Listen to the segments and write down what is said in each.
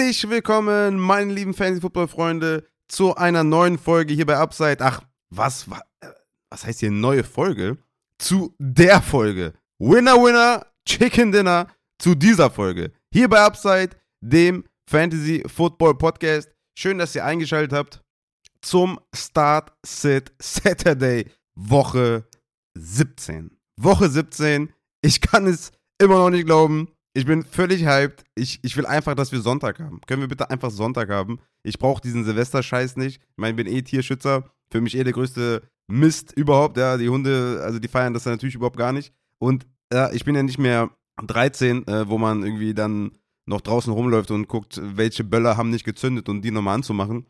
Herzlich willkommen, meine lieben Fantasy-Football-Freunde, zu einer neuen Folge hier bei Upside. Ach, was, was heißt hier neue Folge? Zu der Folge. Winner, Winner, Chicken Dinner zu dieser Folge. Hier bei Upside, dem Fantasy-Football-Podcast. Schön, dass ihr eingeschaltet habt zum Start Sit Saturday Woche 17. Woche 17. Ich kann es immer noch nicht glauben. Ich bin völlig hyped. Ich, ich will einfach, dass wir Sonntag haben. Können wir bitte einfach Sonntag haben? Ich brauche diesen Silvester-Scheiß nicht. Ich meine, ich bin eh Tierschützer. Für mich eh der größte Mist überhaupt. Ja, die Hunde, also die feiern das natürlich überhaupt gar nicht. Und ja, ich bin ja nicht mehr 13, äh, wo man irgendwie dann noch draußen rumläuft und guckt, welche Böller haben nicht gezündet und die nochmal anzumachen.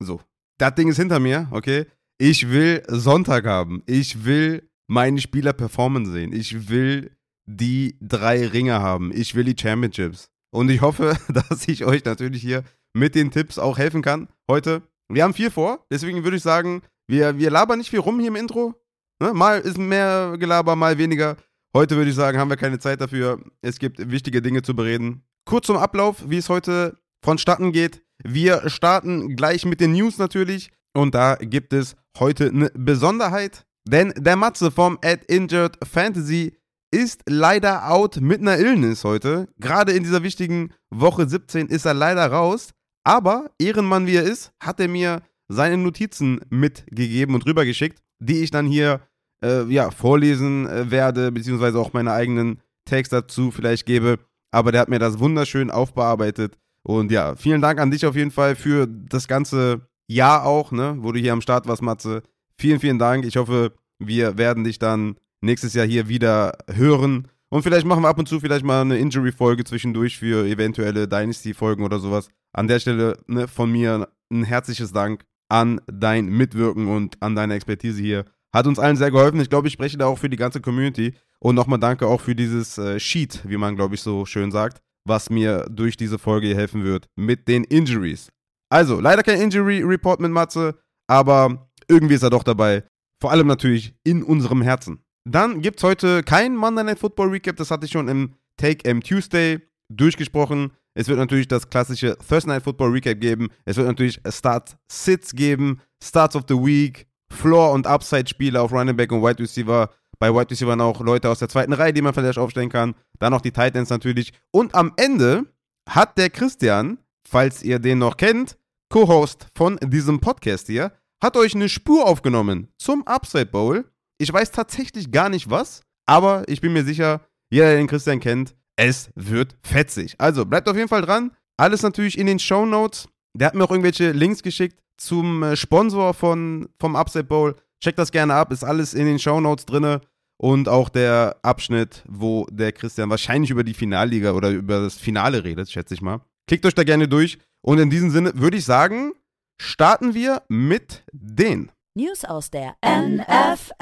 So. Das Ding ist hinter mir, okay? Ich will Sonntag haben. Ich will meine Spieler performen sehen. Ich will die drei Ringe haben. Ich will die Championships. Und ich hoffe, dass ich euch natürlich hier mit den Tipps auch helfen kann heute. Wir haben viel vor, deswegen würde ich sagen, wir, wir labern nicht viel rum hier im Intro. Ne? Mal ist mehr Gelaber, mal weniger. Heute würde ich sagen, haben wir keine Zeit dafür. Es gibt wichtige Dinge zu bereden. Kurz zum Ablauf, wie es heute vonstatten geht. Wir starten gleich mit den News natürlich. Und da gibt es heute eine Besonderheit. Denn der Matze vom Ad Injured Fantasy ist leider out mit einer Illness heute. Gerade in dieser wichtigen Woche 17 ist er leider raus. Aber Ehrenmann wie er ist, hat er mir seine Notizen mitgegeben und rübergeschickt, die ich dann hier äh, ja, vorlesen äh, werde, beziehungsweise auch meine eigenen Texte dazu vielleicht gebe. Aber der hat mir das wunderschön aufbearbeitet. Und ja, vielen Dank an dich auf jeden Fall für das ganze Jahr auch, ne, wo du hier am Start warst, Matze. Vielen, vielen Dank. Ich hoffe, wir werden dich dann nächstes Jahr hier wieder hören. Und vielleicht machen wir ab und zu vielleicht mal eine Injury-Folge zwischendurch für eventuelle Dynasty-Folgen oder sowas. An der Stelle ne, von mir ein herzliches Dank an dein Mitwirken und an deine Expertise hier. Hat uns allen sehr geholfen. Ich glaube, ich spreche da auch für die ganze Community. Und nochmal danke auch für dieses äh, Sheet, wie man, glaube ich, so schön sagt, was mir durch diese Folge helfen wird mit den Injuries. Also, leider kein Injury Report mit Matze, aber irgendwie ist er doch dabei. Vor allem natürlich in unserem Herzen. Dann gibt es heute kein Monday Night Football Recap, das hatte ich schon im Take M Tuesday durchgesprochen. Es wird natürlich das klassische Thursday Night Football Recap geben. Es wird natürlich Start Sits geben, Starts of the Week, Floor- und Upside-Spiele auf Running Back und Wide Receiver. Bei Wide Receiver auch Leute aus der zweiten Reihe, die man vielleicht aufstellen kann. Dann noch die Titans natürlich. Und am Ende hat der Christian, falls ihr den noch kennt, Co-Host von diesem Podcast hier, hat euch eine Spur aufgenommen zum Upside Bowl. Ich weiß tatsächlich gar nicht was, aber ich bin mir sicher, jeder, der den Christian kennt, es wird fetzig. Also bleibt auf jeden Fall dran. Alles natürlich in den Show Notes. Der hat mir auch irgendwelche Links geschickt zum äh, Sponsor von, vom Upside Bowl. Checkt das gerne ab, ist alles in den Show Notes drin. Und auch der Abschnitt, wo der Christian wahrscheinlich über die Finalliga oder über das Finale redet, schätze ich mal. Klickt euch da gerne durch. Und in diesem Sinne würde ich sagen, starten wir mit den News aus der NFL.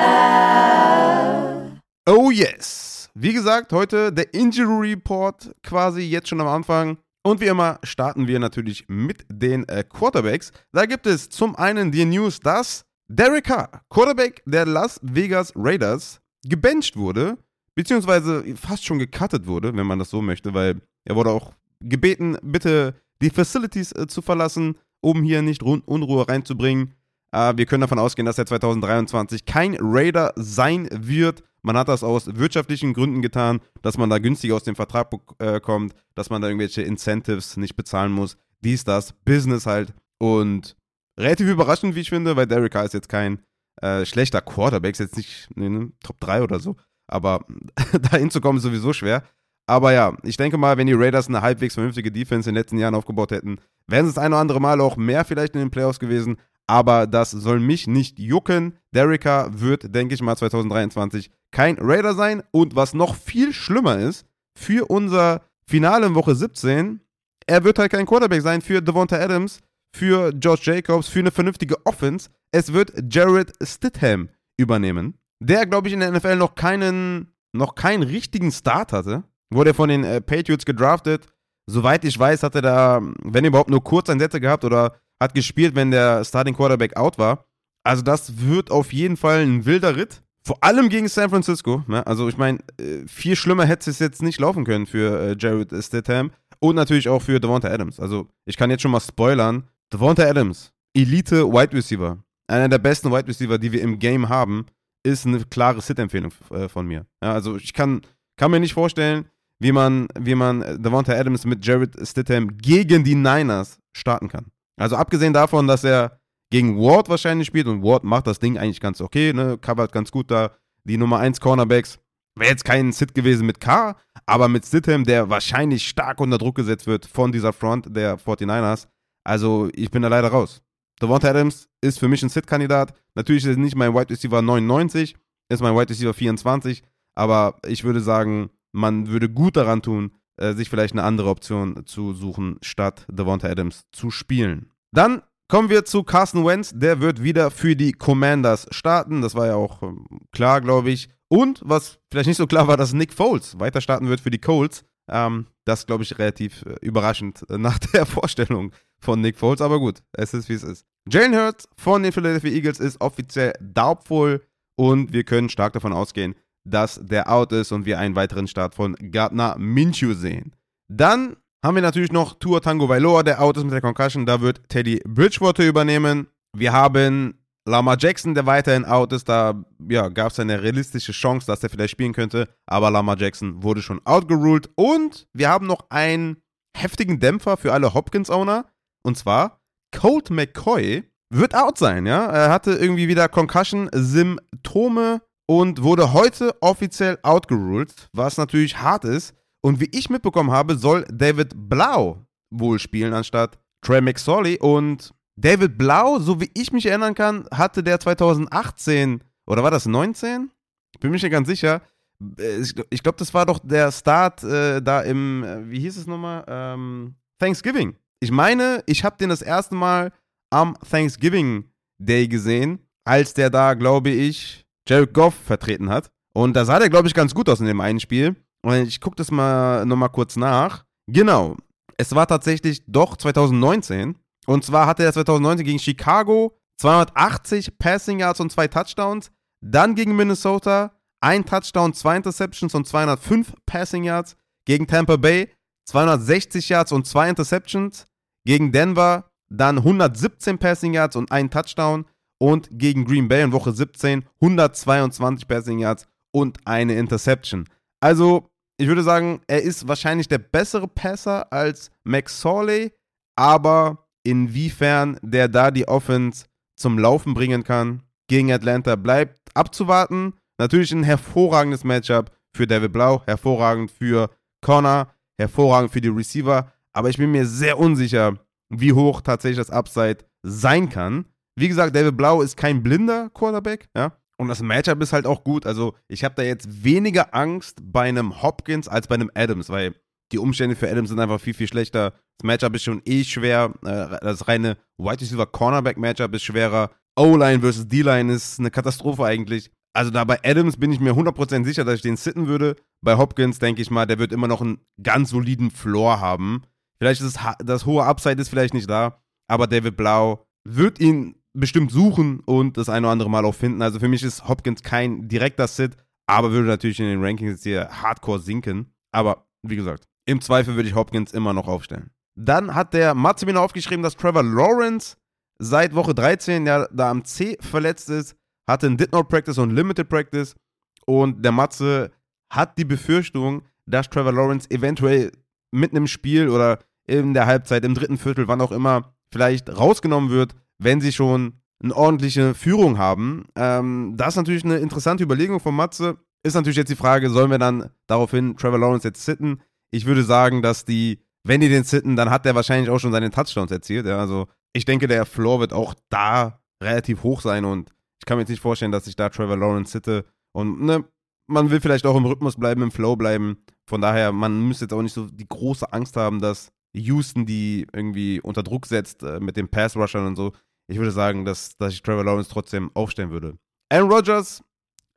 Oh yes. Wie gesagt, heute der Injury Report quasi jetzt schon am Anfang. Und wie immer starten wir natürlich mit den äh, Quarterbacks. Da gibt es zum einen die News, dass Derek Carr, Quarterback der Las Vegas Raiders, gebencht wurde, beziehungsweise fast schon gecuttet wurde, wenn man das so möchte, weil er wurde auch gebeten, bitte die Facilities äh, zu verlassen, um hier nicht Unruhe reinzubringen. Äh, wir können davon ausgehen, dass er 2023 kein Raider sein wird. Man hat das aus wirtschaftlichen Gründen getan, dass man da günstiger aus dem Vertrag äh, kommt, dass man da irgendwelche Incentives nicht bezahlen muss. Dies, das, Business halt. Und relativ überraschend, wie ich finde, weil Derek Carr ist jetzt kein äh, schlechter Quarterback, ist jetzt nicht ne, Top 3 oder so. Aber da hinzukommen ist sowieso schwer. Aber ja, ich denke mal, wenn die Raiders eine halbwegs vernünftige Defense in den letzten Jahren aufgebaut hätten, wären es das ein oder andere Mal auch mehr vielleicht in den Playoffs gewesen aber das soll mich nicht jucken. Derricka wird, denke ich mal, 2023 kein Raider sein. Und was noch viel schlimmer ist, für unser Finale in Woche 17, er wird halt kein Quarterback sein für Devonta Adams, für George Jacobs, für eine vernünftige Offense. Es wird Jared Stidham übernehmen, der, glaube ich, in der NFL noch keinen, noch keinen richtigen Start hatte. Wurde von den äh, Patriots gedraftet. Soweit ich weiß, hat er da, wenn überhaupt, nur Kurzeinsätze gehabt oder hat gespielt, wenn der Starting Quarterback out war. Also das wird auf jeden Fall ein wilder Ritt. Vor allem gegen San Francisco. Ne? Also ich meine, äh, viel schlimmer hätte es jetzt nicht laufen können für äh, Jared Stidham. Und natürlich auch für Devonta Adams. Also ich kann jetzt schon mal spoilern. Devonta Adams, Elite Wide Receiver, einer der besten Wide Receiver, die wir im Game haben, ist eine klare Sit-Empfehlung äh, von mir. Also ich kann, kann mir nicht vorstellen, wie man, wie man Devonta Adams mit Jared Stidham gegen die Niners starten kann. Also abgesehen davon, dass er gegen Ward wahrscheinlich spielt und Ward macht das Ding eigentlich ganz okay, ne, covert ganz gut da die Nummer 1 Cornerbacks. Wäre jetzt kein Sit gewesen mit K, aber mit Stidham, der wahrscheinlich stark unter Druck gesetzt wird von dieser Front der 49ers. Also ich bin da leider raus. Devonta Adams ist für mich ein Sit-Kandidat. Natürlich ist es nicht mein Wide Receiver 99, ist mein Wide Receiver 24, aber ich würde sagen, man würde gut daran tun, äh, sich vielleicht eine andere Option zu suchen, statt Devonta Adams zu spielen. Dann kommen wir zu Carson Wentz. Der wird wieder für die Commanders starten. Das war ja auch ähm, klar, glaube ich. Und was vielleicht nicht so klar war, dass Nick Foles weiter starten wird für die Colts. Ähm, das glaube ich relativ äh, überraschend äh, nach der Vorstellung von Nick Foles. Aber gut, es ist wie es ist. Jalen Hurts von den Philadelphia Eagles ist offiziell doubtful und wir können stark davon ausgehen, dass der out ist und wir einen weiteren Start von Gardner Minshew sehen. Dann haben wir natürlich noch Tour Tango Vailoa, der out ist mit der Concussion. Da wird Teddy Bridgewater übernehmen. Wir haben Lama Jackson, der weiterhin out ist. Da ja, gab es eine realistische Chance, dass er vielleicht spielen könnte. Aber Lama Jackson wurde schon outgeruled. Und wir haben noch einen heftigen Dämpfer für alle Hopkins-Owner. Und zwar Colt McCoy wird out sein, ja. Er hatte irgendwie wieder Concussion-Symptome und wurde heute offiziell outgeruled, was natürlich hart ist. Und wie ich mitbekommen habe, soll David Blau wohl spielen anstatt Trey McSorley. Und David Blau, so wie ich mich erinnern kann, hatte der 2018 oder war das 19? Ich bin mir nicht ganz sicher. Äh, ich glaube, das war doch der Start äh, da im, äh, wie hieß es nochmal? Ähm, Thanksgiving. Ich meine, ich habe den das erste Mal am Thanksgiving Day gesehen, als der da, glaube ich, Jared Goff vertreten hat. Und da sah der, glaube ich, ganz gut aus in dem einen Spiel. Und ich gucke das mal nochmal kurz nach. Genau. Es war tatsächlich doch 2019. Und zwar hatte er 2019 gegen Chicago 280 Passing Yards und zwei Touchdowns. Dann gegen Minnesota ein Touchdown, zwei Interceptions und 205 Passing Yards. Gegen Tampa Bay 260 Yards und zwei Interceptions. Gegen Denver dann 117 Passing Yards und ein Touchdown und gegen Green Bay in Woche 17 122 Passing Yards und eine Interception. Also, ich würde sagen, er ist wahrscheinlich der bessere Passer als Max Sorley, aber inwiefern der da die Offense zum Laufen bringen kann gegen Atlanta bleibt abzuwarten. Natürlich ein hervorragendes Matchup für David Blau, hervorragend für Connor, hervorragend für die Receiver, aber ich bin mir sehr unsicher, wie hoch tatsächlich das Upside sein kann. Wie gesagt, David Blau ist kein blinder Quarterback, ja. Und das Matchup ist halt auch gut. Also, ich habe da jetzt weniger Angst bei einem Hopkins als bei einem Adams, weil die Umstände für Adams sind einfach viel, viel schlechter. Das Matchup ist schon eh schwer. Äh, das reine Wide Receiver Cornerback Matchup ist schwerer. O-Line versus D-Line ist eine Katastrophe eigentlich. Also da bei Adams bin ich mir 100% sicher, dass ich den sitten würde. Bei Hopkins denke ich mal, der wird immer noch einen ganz soliden Floor haben. Vielleicht ist es, das hohe Upside ist vielleicht nicht da, aber David Blau wird ihn bestimmt suchen und das eine oder andere Mal auch finden. Also für mich ist Hopkins kein direkter Sit, aber würde natürlich in den Rankings jetzt hier hardcore sinken. Aber wie gesagt, im Zweifel würde ich Hopkins immer noch aufstellen. Dann hat der Matze mir noch aufgeschrieben, dass Trevor Lawrence seit Woche 13 ja da am C verletzt ist, hatte ein Did Not Practice und Limited Practice und der Matze hat die Befürchtung, dass Trevor Lawrence eventuell mitten im Spiel oder in der Halbzeit, im dritten Viertel, wann auch immer, vielleicht rausgenommen wird, wenn sie schon eine ordentliche Führung haben. Ähm, das ist natürlich eine interessante Überlegung von Matze. Ist natürlich jetzt die Frage, sollen wir dann daraufhin Trevor Lawrence jetzt sitten? Ich würde sagen, dass die, wenn die den sitten, dann hat der wahrscheinlich auch schon seine Touchdowns erzielt. Ja? Also ich denke, der Floor wird auch da relativ hoch sein und ich kann mir jetzt nicht vorstellen, dass ich da Trevor Lawrence sitte. Und ne, man will vielleicht auch im Rhythmus bleiben, im Flow bleiben. Von daher, man müsste jetzt auch nicht so die große Angst haben, dass Houston die irgendwie unter Druck setzt äh, mit den Pass-Rushern und so ich würde sagen, dass, dass ich Trevor Lawrence trotzdem aufstellen würde. Aaron Rodgers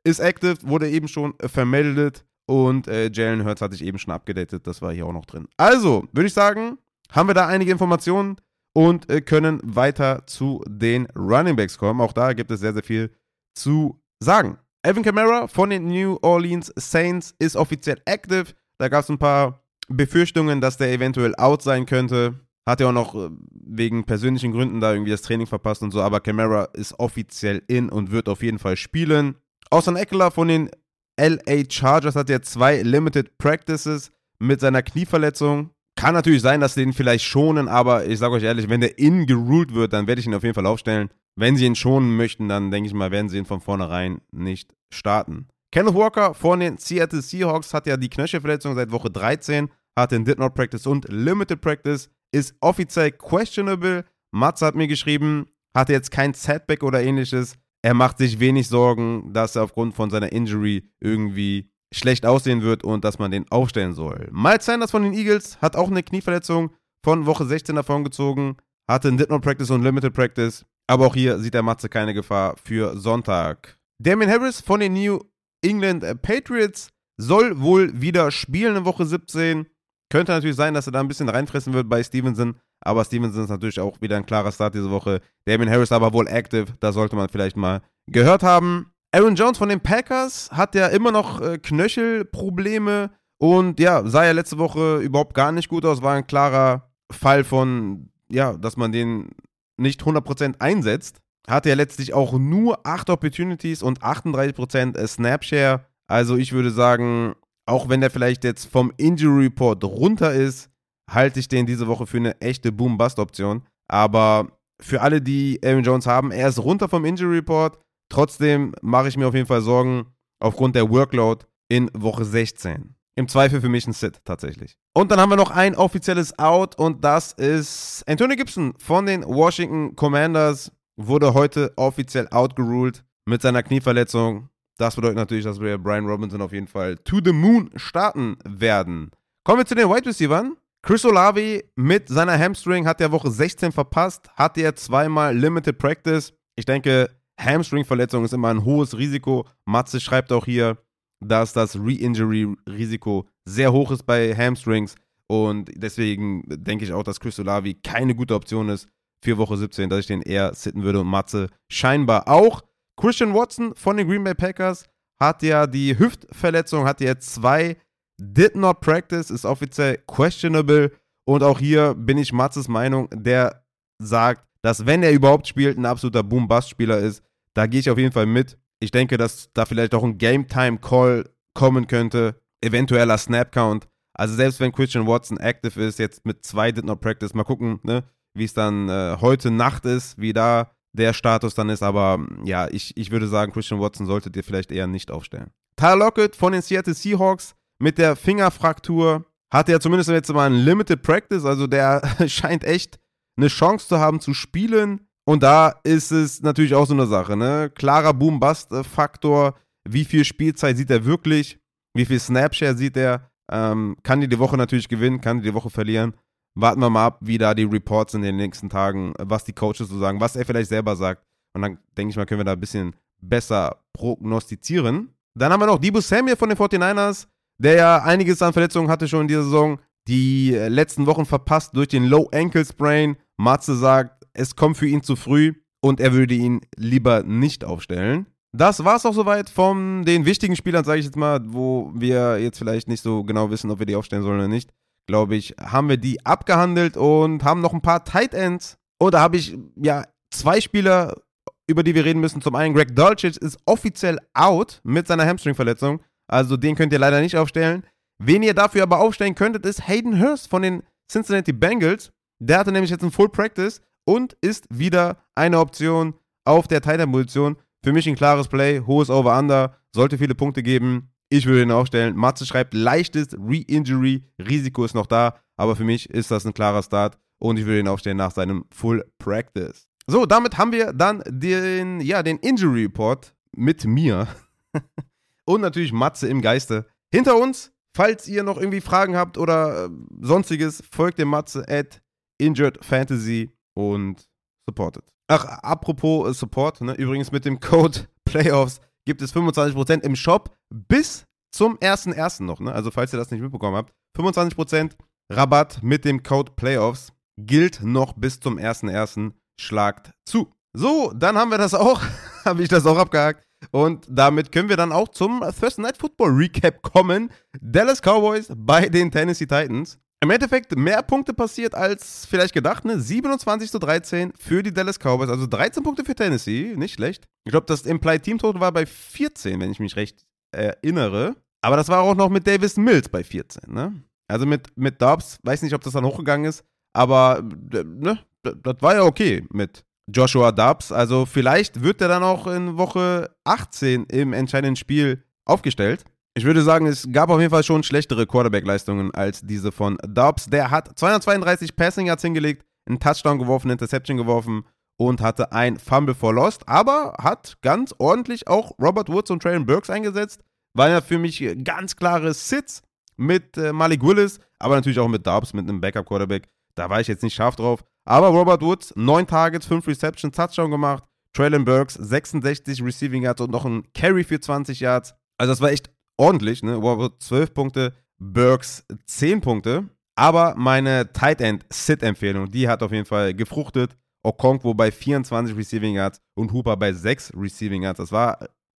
ist active, wurde eben schon vermeldet und äh, Jalen Hurts hatte ich eben schon abgedatet, das war hier auch noch drin. Also, würde ich sagen, haben wir da einige Informationen und äh, können weiter zu den Running Backs kommen. Auch da gibt es sehr, sehr viel zu sagen. Evan Kamara von den New Orleans Saints ist offiziell active. Da gab es ein paar Befürchtungen, dass der eventuell out sein könnte. Hat ja auch noch äh, wegen persönlichen Gründen da irgendwie das Training verpasst und so, aber Camara ist offiziell in und wird auf jeden Fall spielen. Austin Eckler von den LA Chargers hat ja zwei Limited Practices mit seiner Knieverletzung. Kann natürlich sein, dass sie ihn vielleicht schonen, aber ich sage euch ehrlich, wenn der in geruled wird, dann werde ich ihn auf jeden Fall aufstellen. Wenn sie ihn schonen möchten, dann denke ich mal, werden sie ihn von vornherein nicht starten. Kenneth Walker von den Seattle Seahawks hat ja die Knöchelverletzung seit Woche 13, hat den Did Not Practice und Limited Practice, ist offiziell questionable. Matze hat mir geschrieben, hatte jetzt kein Setback oder ähnliches. Er macht sich wenig Sorgen, dass er aufgrund von seiner Injury irgendwie schlecht aussehen wird und dass man den aufstellen soll. Miles Sanders von den Eagles hat auch eine Knieverletzung von Woche 16 davon gezogen, hatte ein Did Not Practice und Limited Practice, aber auch hier sieht der Matze keine Gefahr für Sonntag. Damien Harris von den New England Patriots soll wohl wieder spielen in Woche 17. Könnte natürlich sein, dass er da ein bisschen reinfressen wird bei Stevenson, aber Stevenson ist natürlich auch wieder ein klarer Start diese Woche. Damien Harris aber wohl active, da sollte man vielleicht mal gehört haben. Aaron Jones von den Packers hat ja immer noch äh, Knöchelprobleme und ja, sah ja letzte Woche überhaupt gar nicht gut aus. War ein klarer Fall von, ja, dass man den nicht 100% einsetzt. Hatte ja letztlich auch nur 8 Opportunities und 38% Snapshare. Also ich würde sagen, auch wenn der vielleicht jetzt vom Injury Report runter ist, halte ich den diese Woche für eine echte Boom-Bust-Option. Aber für alle, die Aaron Jones haben, er ist runter vom Injury Report. Trotzdem mache ich mir auf jeden Fall Sorgen aufgrund der Workload in Woche 16. Im Zweifel für mich ein Sit tatsächlich. Und dann haben wir noch ein offizielles Out und das ist Antonio Gibson von den Washington Commanders. Wurde heute offiziell outgeruled mit seiner Knieverletzung. Das bedeutet natürlich, dass wir Brian Robinson auf jeden Fall to the moon starten werden. Kommen wir zu den Wide Receivers. Chris Olavi mit seiner Hamstring hat der Woche 16 verpasst, hatte er zweimal Limited Practice. Ich denke, Hamstring-Verletzung ist immer ein hohes Risiko. Matze schreibt auch hier, dass das Re-Injury-Risiko sehr hoch ist bei Hamstrings. Und deswegen denke ich auch, dass Chris Olavi keine gute Option ist für Woche 17, dass ich den eher sitten würde und Matze scheinbar auch. Christian Watson von den Green Bay Packers hat ja die Hüftverletzung, hat ja zwei Did not practice, ist offiziell questionable. Und auch hier bin ich Matzes Meinung, der sagt, dass wenn er überhaupt spielt, ein absoluter Boom-Bust-Spieler ist. Da gehe ich auf jeden Fall mit. Ich denke, dass da vielleicht auch ein Game-Time-Call kommen könnte. Eventueller Snap-Count. Also selbst wenn Christian Watson active ist, jetzt mit zwei Did Not Practice, mal gucken, ne, wie es dann äh, heute Nacht ist, wie da der Status dann ist. Aber ja, ich, ich würde sagen, Christian Watson solltet ihr vielleicht eher nicht aufstellen. Tyler Lockett von den Seattle Seahawks mit der Fingerfraktur hat er zumindest jetzt mal ein Limited Practice. Also der scheint echt eine Chance zu haben zu spielen. Und da ist es natürlich auch so eine Sache, ne? Klarer Boom-Bust-Faktor. Wie viel Spielzeit sieht er wirklich? Wie viel Snapshare sieht er? Ähm, kann die die Woche natürlich gewinnen, kann die die Woche verlieren. Warten wir mal ab, wie da die Reports in den nächsten Tagen, was die Coaches so sagen, was er vielleicht selber sagt. Und dann denke ich mal, können wir da ein bisschen besser prognostizieren. Dann haben wir noch Debo Samuel von den 49ers, der ja einiges an Verletzungen hatte schon in dieser Saison die äh, letzten Wochen verpasst durch den Low Ankle Sprain. Matze sagt, es kommt für ihn zu früh und er würde ihn lieber nicht aufstellen. Das war es auch soweit von den wichtigen Spielern, sage ich jetzt mal, wo wir jetzt vielleicht nicht so genau wissen, ob wir die aufstellen sollen oder nicht. Glaube ich, haben wir die abgehandelt und haben noch ein paar Tight Ends. Und da habe ich ja zwei Spieler, über die wir reden müssen. Zum einen, Greg Dulcich ist offiziell out mit seiner Hamstring-Verletzung. Also den könnt ihr leider nicht aufstellen. Wen ihr dafür aber aufstellen könntet, ist Hayden Hurst von den Cincinnati Bengals. Der hatte nämlich jetzt ein Full Practice und ist wieder eine Option auf der Titan-Position. Für mich ein klares Play, hohes Over-Under, sollte viele Punkte geben. Ich würde ihn aufstellen. Matze schreibt, leichtes Re-Injury, Risiko ist noch da, aber für mich ist das ein klarer Start und ich würde ihn aufstellen nach seinem Full Practice. So, damit haben wir dann den, ja, den Injury Report mit mir und natürlich Matze im Geiste hinter uns. Falls ihr noch irgendwie Fragen habt oder äh, sonstiges, folgt dem Matze at Injured Fantasy und supportet. Ach, apropos äh, Support, ne? übrigens mit dem Code Playoffs gibt es 25% im Shop bis zum 1.1. noch. Ne? Also falls ihr das nicht mitbekommen habt, 25% Rabatt mit dem Code Playoffs gilt noch bis zum 1.1. Schlagt zu. So, dann haben wir das auch, habe ich das auch abgehakt. Und damit können wir dann auch zum Thursday Night Football Recap kommen. Dallas Cowboys bei den Tennessee Titans. Im Endeffekt mehr Punkte passiert als vielleicht gedacht, ne? 27 zu 13 für die Dallas Cowboys, also 13 Punkte für Tennessee, nicht schlecht. Ich glaube, das Implied Team Total war bei 14, wenn ich mich recht erinnere. Aber das war auch noch mit Davis Mills bei 14, ne? Also mit, mit Dobbs, weiß nicht, ob das dann hochgegangen ist, aber ne, das war ja okay mit Joshua Dobbs. Also vielleicht wird er dann auch in Woche 18 im entscheidenden Spiel aufgestellt. Ich würde sagen, es gab auf jeden Fall schon schlechtere Quarterback-Leistungen als diese von Dobbs. Der hat 232 Passing Yards hingelegt, einen Touchdown geworfen, eine Interception geworfen und hatte ein Fumble for Lost, aber hat ganz ordentlich auch Robert Woods und Traylon Burks eingesetzt. War ja für mich ganz klare Sits mit äh, Malik Willis, aber natürlich auch mit Dobbs, mit einem Backup-Quarterback. Da war ich jetzt nicht scharf drauf. Aber Robert Woods, 9 Targets, 5 Receptions, Touchdown gemacht. Traylon Burks, 66 Receiving Yards und noch ein Carry für 20 Yards. Also das war echt ordentlich, ne? Wow, 12 Punkte, Burks 10 Punkte. Aber meine Tight End Sit-Empfehlung, die hat auf jeden Fall gefruchtet. Okonkwo bei 24 Receiving Yards und Hooper bei 6 Receiving Yards. Das war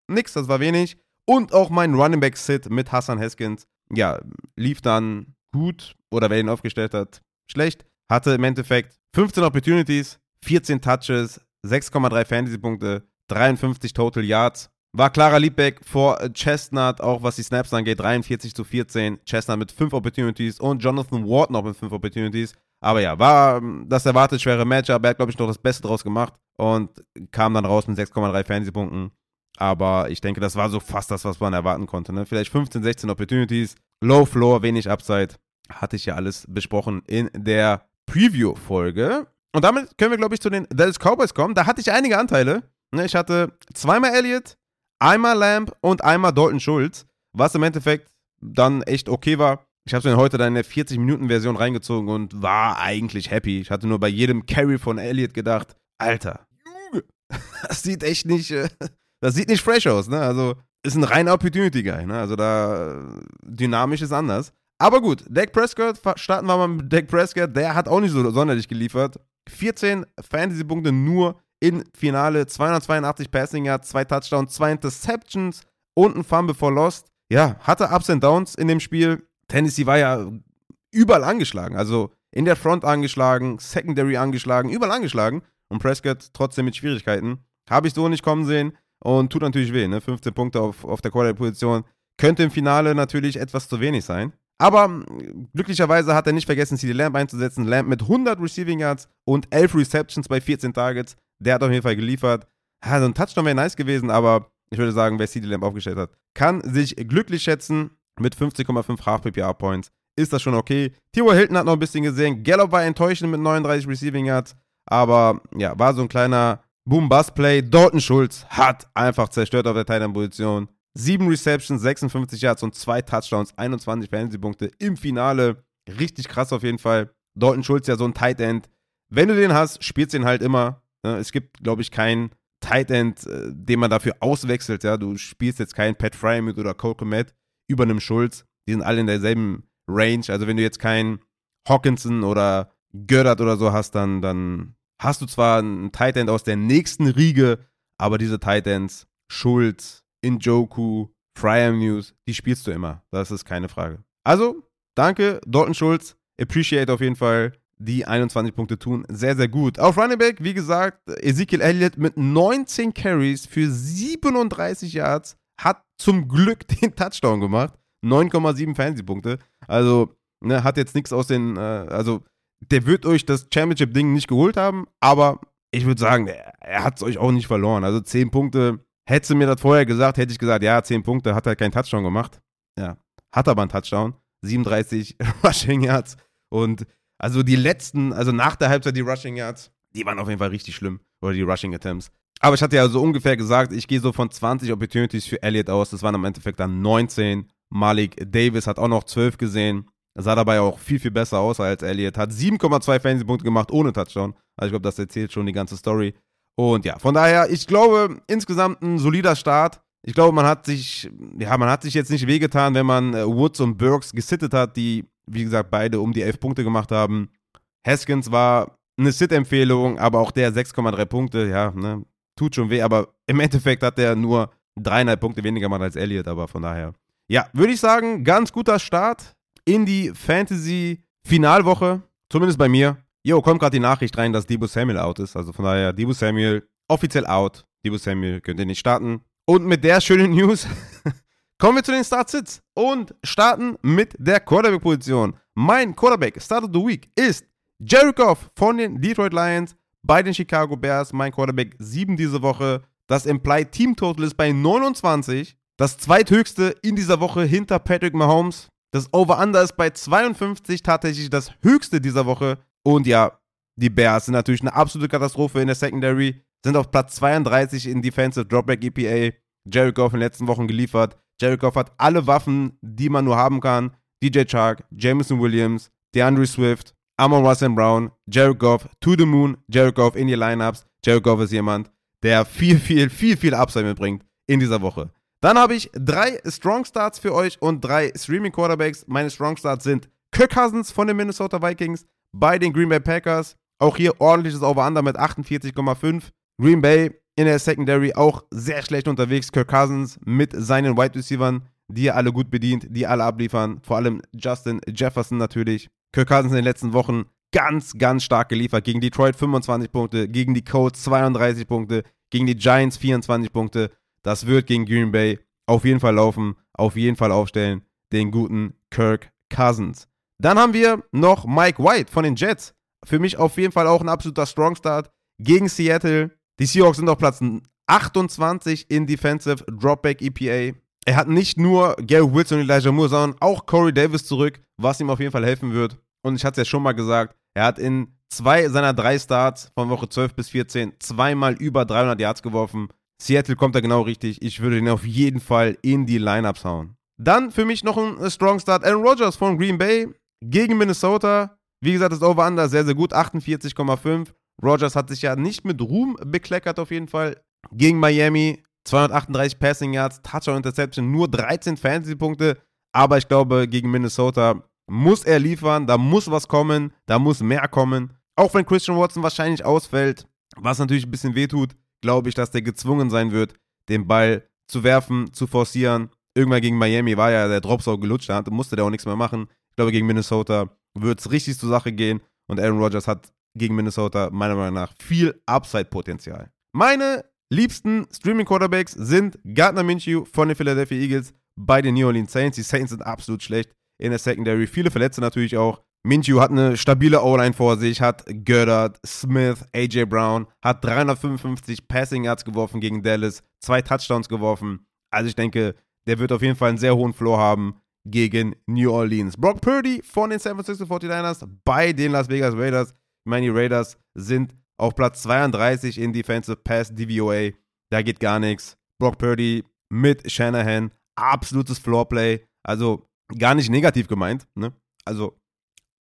nix, das war wenig. Und auch mein Running Back Sit mit Hassan Haskins, ja, lief dann gut. Oder wer ihn aufgestellt hat, schlecht. Hatte im Endeffekt 15 Opportunities, 14 Touches, 6,3 Fantasy-Punkte, 53 Total Yards war Clara Liebbeck vor Chestnut, auch was die Snaps angeht, 43 zu 14. Chestnut mit 5 Opportunities und Jonathan Ward noch mit 5 Opportunities. Aber ja, war ähm, das erwartet schwere Matchup. Er hat, glaube ich, noch das Beste draus gemacht und kam dann raus mit 6,3 Fantasy-Punkten. Aber ich denke, das war so fast das, was man erwarten konnte. Ne? Vielleicht 15, 16 Opportunities, Low Floor, wenig Upside. Hatte ich ja alles besprochen in der Preview-Folge. Und damit können wir, glaube ich, zu den Dallas Cowboys kommen. Da hatte ich einige Anteile. Ne? Ich hatte zweimal Elliott, einmal Lamb und einmal Dalton Schulz, was im Endeffekt dann echt okay war. Ich habe es mir heute dann in der 40-Minuten-Version reingezogen und war eigentlich happy. Ich hatte nur bei jedem Carry von Elliott gedacht, Alter, das sieht echt nicht, äh, das sieht nicht fresh aus, ne? Also ist ein reiner Opportunity-Guy, ne? Also da dynamisch ist anders. Aber gut, Dak Prescott, starten wir mal mit Dak Prescott, der hat auch nicht so sonderlich geliefert. 14 Fantasy-Punkte nur in Finale 282 Passing Yards, zwei Touchdowns, zwei Interceptions und ein Fumble for Lost. Ja, hatte Ups and Downs in dem Spiel. Tennessee war ja überall angeschlagen. Also in der Front angeschlagen, Secondary angeschlagen, überall angeschlagen. Und Prescott trotzdem mit Schwierigkeiten. Habe ich so nicht kommen sehen und tut natürlich weh. Ne? 15 Punkte auf, auf der Quarterback-Position. Könnte im Finale natürlich etwas zu wenig sein. Aber hm, glücklicherweise hat er nicht vergessen, CD Lamb einzusetzen. Lamb mit 100 Receiving Yards und 11 Receptions bei 14 Targets. Der hat auf jeden Fall geliefert. Ja, so ein Touchdown wäre nice gewesen, aber ich würde sagen, wer CD Lamb aufgestellt hat, kann sich glücklich schätzen mit 50,5 Half PPR Points. Ist das schon okay? Tio Hilton hat noch ein bisschen gesehen. Gallup war enttäuschend mit 39 Receiving Yards. Aber ja, war so ein kleiner Boom-Bust-Play. Dalton Schulz hat einfach zerstört auf der Titan-Position. 7 Receptions, 56 Yards und 2 Touchdowns, 21 Fantasy-Punkte im Finale. Richtig krass auf jeden Fall. Dalton Schulz ja so ein Tight End. Wenn du den hast, spielst du ihn halt immer. Ne, es gibt, glaube ich, keinen Tight End, äh, den man dafür auswechselt. Ja, du spielst jetzt keinen Pat Fryermuth oder Cole Komet über einem Schulz. Die sind alle in derselben Range. Also wenn du jetzt keinen Hawkinson oder Gördert oder so hast, dann, dann hast du zwar einen Tight End aus der nächsten Riege, aber diese Tight Ends, Schulz, Injoku, Fryermuth, die spielst du immer. Das ist keine Frage. Also, danke, Dalton Schulz. Appreciate auf jeden Fall die 21 Punkte tun. Sehr, sehr gut. Auf Running Back, wie gesagt, Ezekiel Elliott mit 19 Carries für 37 Yards hat zum Glück den Touchdown gemacht. 9,7 Fantasy-Punkte. Also, ne, hat jetzt nichts aus den, äh, also, der wird euch das Championship-Ding nicht geholt haben, aber ich würde sagen, er, er hat es euch auch nicht verloren. Also 10 Punkte, hättest du mir das vorher gesagt, hätte ich gesagt, ja, 10 Punkte, hat halt keinen Touchdown gemacht. Ja, hat aber einen Touchdown. 37 Rushing Yards und also die letzten, also nach der Halbzeit die Rushing Yards, die waren auf jeden Fall richtig schlimm. Oder die Rushing Attempts. Aber ich hatte ja so ungefähr gesagt, ich gehe so von 20 Opportunities für Elliott aus. Das waren im Endeffekt dann 19. Malik Davis hat auch noch 12 gesehen. Sah dabei auch viel, viel besser aus als Elliott. Hat 7,2 Fantasy-Punkte gemacht ohne Touchdown. Also ich glaube, das erzählt schon die ganze Story. Und ja, von daher, ich glaube, insgesamt ein solider Start. Ich glaube, man hat sich, ja, man hat sich jetzt nicht wehgetan, wenn man äh, Woods und Burks gesittet hat, die wie gesagt, beide um die 11 Punkte gemacht haben. Haskins war eine Sit-Empfehlung, aber auch der 6,3 Punkte, ja, ne, tut schon weh, aber im Endeffekt hat er nur dreieinhalb Punkte weniger macht als Elliott, aber von daher. Ja, würde ich sagen, ganz guter Start in die Fantasy-Finalwoche. Zumindest bei mir. Jo, kommt gerade die Nachricht rein, dass Debo Samuel out ist. Also von daher, Debo Samuel offiziell out. Debo Samuel könnt ihr nicht starten. Und mit der schönen News kommen wir zu den Start-Sits und starten mit der Quarterback-Position. Mein Quarterback, Start of the Week, ist Goff von den Detroit Lions bei den Chicago Bears. Mein Quarterback 7 diese Woche. Das Implied Team Total ist bei 29. Das zweithöchste in dieser Woche hinter Patrick Mahomes. Das Over-Under ist bei 52 tatsächlich das höchste dieser Woche. Und ja, die Bears sind natürlich eine absolute Katastrophe in der Secondary. Sind auf Platz 32 in Defensive Dropback EPA. Jared Goff in den letzten Wochen geliefert. Jared Goff hat alle Waffen, die man nur haben kann. DJ Chark, Jameson Williams, DeAndre Swift, Amon Russell Brown, Jared Goff, to the moon, Jared Goff in die Lineups. Jared Goff ist jemand, der viel, viel, viel, viel Upside mitbringt in dieser Woche. Dann habe ich drei Strong Starts für euch und drei Streaming Quarterbacks. Meine Strong Starts sind Kirk Cousins von den Minnesota Vikings bei den Green Bay Packers. Auch hier ordentliches Over-Under mit 48,5. Green Bay in der Secondary auch sehr schlecht unterwegs. Kirk Cousins mit seinen Wide Receivers, die er alle gut bedient, die alle abliefern. Vor allem Justin Jefferson natürlich. Kirk Cousins in den letzten Wochen ganz, ganz stark geliefert. Gegen Detroit 25 Punkte, gegen die Colts 32 Punkte, gegen die Giants 24 Punkte. Das wird gegen Green Bay auf jeden Fall laufen, auf jeden Fall aufstellen. Den guten Kirk Cousins. Dann haben wir noch Mike White von den Jets. Für mich auf jeden Fall auch ein absoluter Strong Start gegen Seattle. Die Seahawks sind auf Platz 28 in Defensive Dropback EPA. Er hat nicht nur Gary Wilson und Elijah Moore, sondern auch Corey Davis zurück, was ihm auf jeden Fall helfen wird. Und ich hatte es ja schon mal gesagt, er hat in zwei seiner drei Starts von Woche 12 bis 14 zweimal über 300 Yards geworfen. Seattle kommt da genau richtig. Ich würde ihn auf jeden Fall in die Lineups hauen. Dann für mich noch ein Strong Start. Aaron Rodgers von Green Bay gegen Minnesota. Wie gesagt, das Over-Under sehr, sehr gut. 48,5. Rodgers hat sich ja nicht mit Ruhm bekleckert auf jeden Fall. Gegen Miami 238 Passing Yards, Touchdown Interception, nur 13 Fantasy-Punkte. Aber ich glaube, gegen Minnesota muss er liefern, da muss was kommen, da muss mehr kommen. Auch wenn Christian Watson wahrscheinlich ausfällt, was natürlich ein bisschen wehtut, glaube ich, dass der gezwungen sein wird, den Ball zu werfen, zu forcieren. Irgendwann gegen Miami war ja der Dropsaw gelutscht, da musste der auch nichts mehr machen. Ich glaube, gegen Minnesota wird es richtig zur Sache gehen und Aaron Rodgers hat gegen Minnesota meiner Meinung nach viel Upside-Potenzial. Meine liebsten Streaming-Quarterbacks sind Gardner Minshew von den Philadelphia Eagles bei den New Orleans Saints. Die Saints sind absolut schlecht in der Secondary. Viele Verletzte natürlich auch. Minshew hat eine stabile O-Line vor sich, hat Goddard, Smith, AJ Brown, hat 355 Passing Yards geworfen gegen Dallas, zwei Touchdowns geworfen. Also ich denke, der wird auf jeden Fall einen sehr hohen Floor haben gegen New Orleans. Brock Purdy von den San Francisco 49ers bei den Las Vegas Raiders. Ich meine, die Raiders sind auf Platz 32 in Defensive Pass DVOA. Da geht gar nichts. Brock Purdy mit Shanahan, absolutes Floorplay. Also gar nicht negativ gemeint. Ne? Also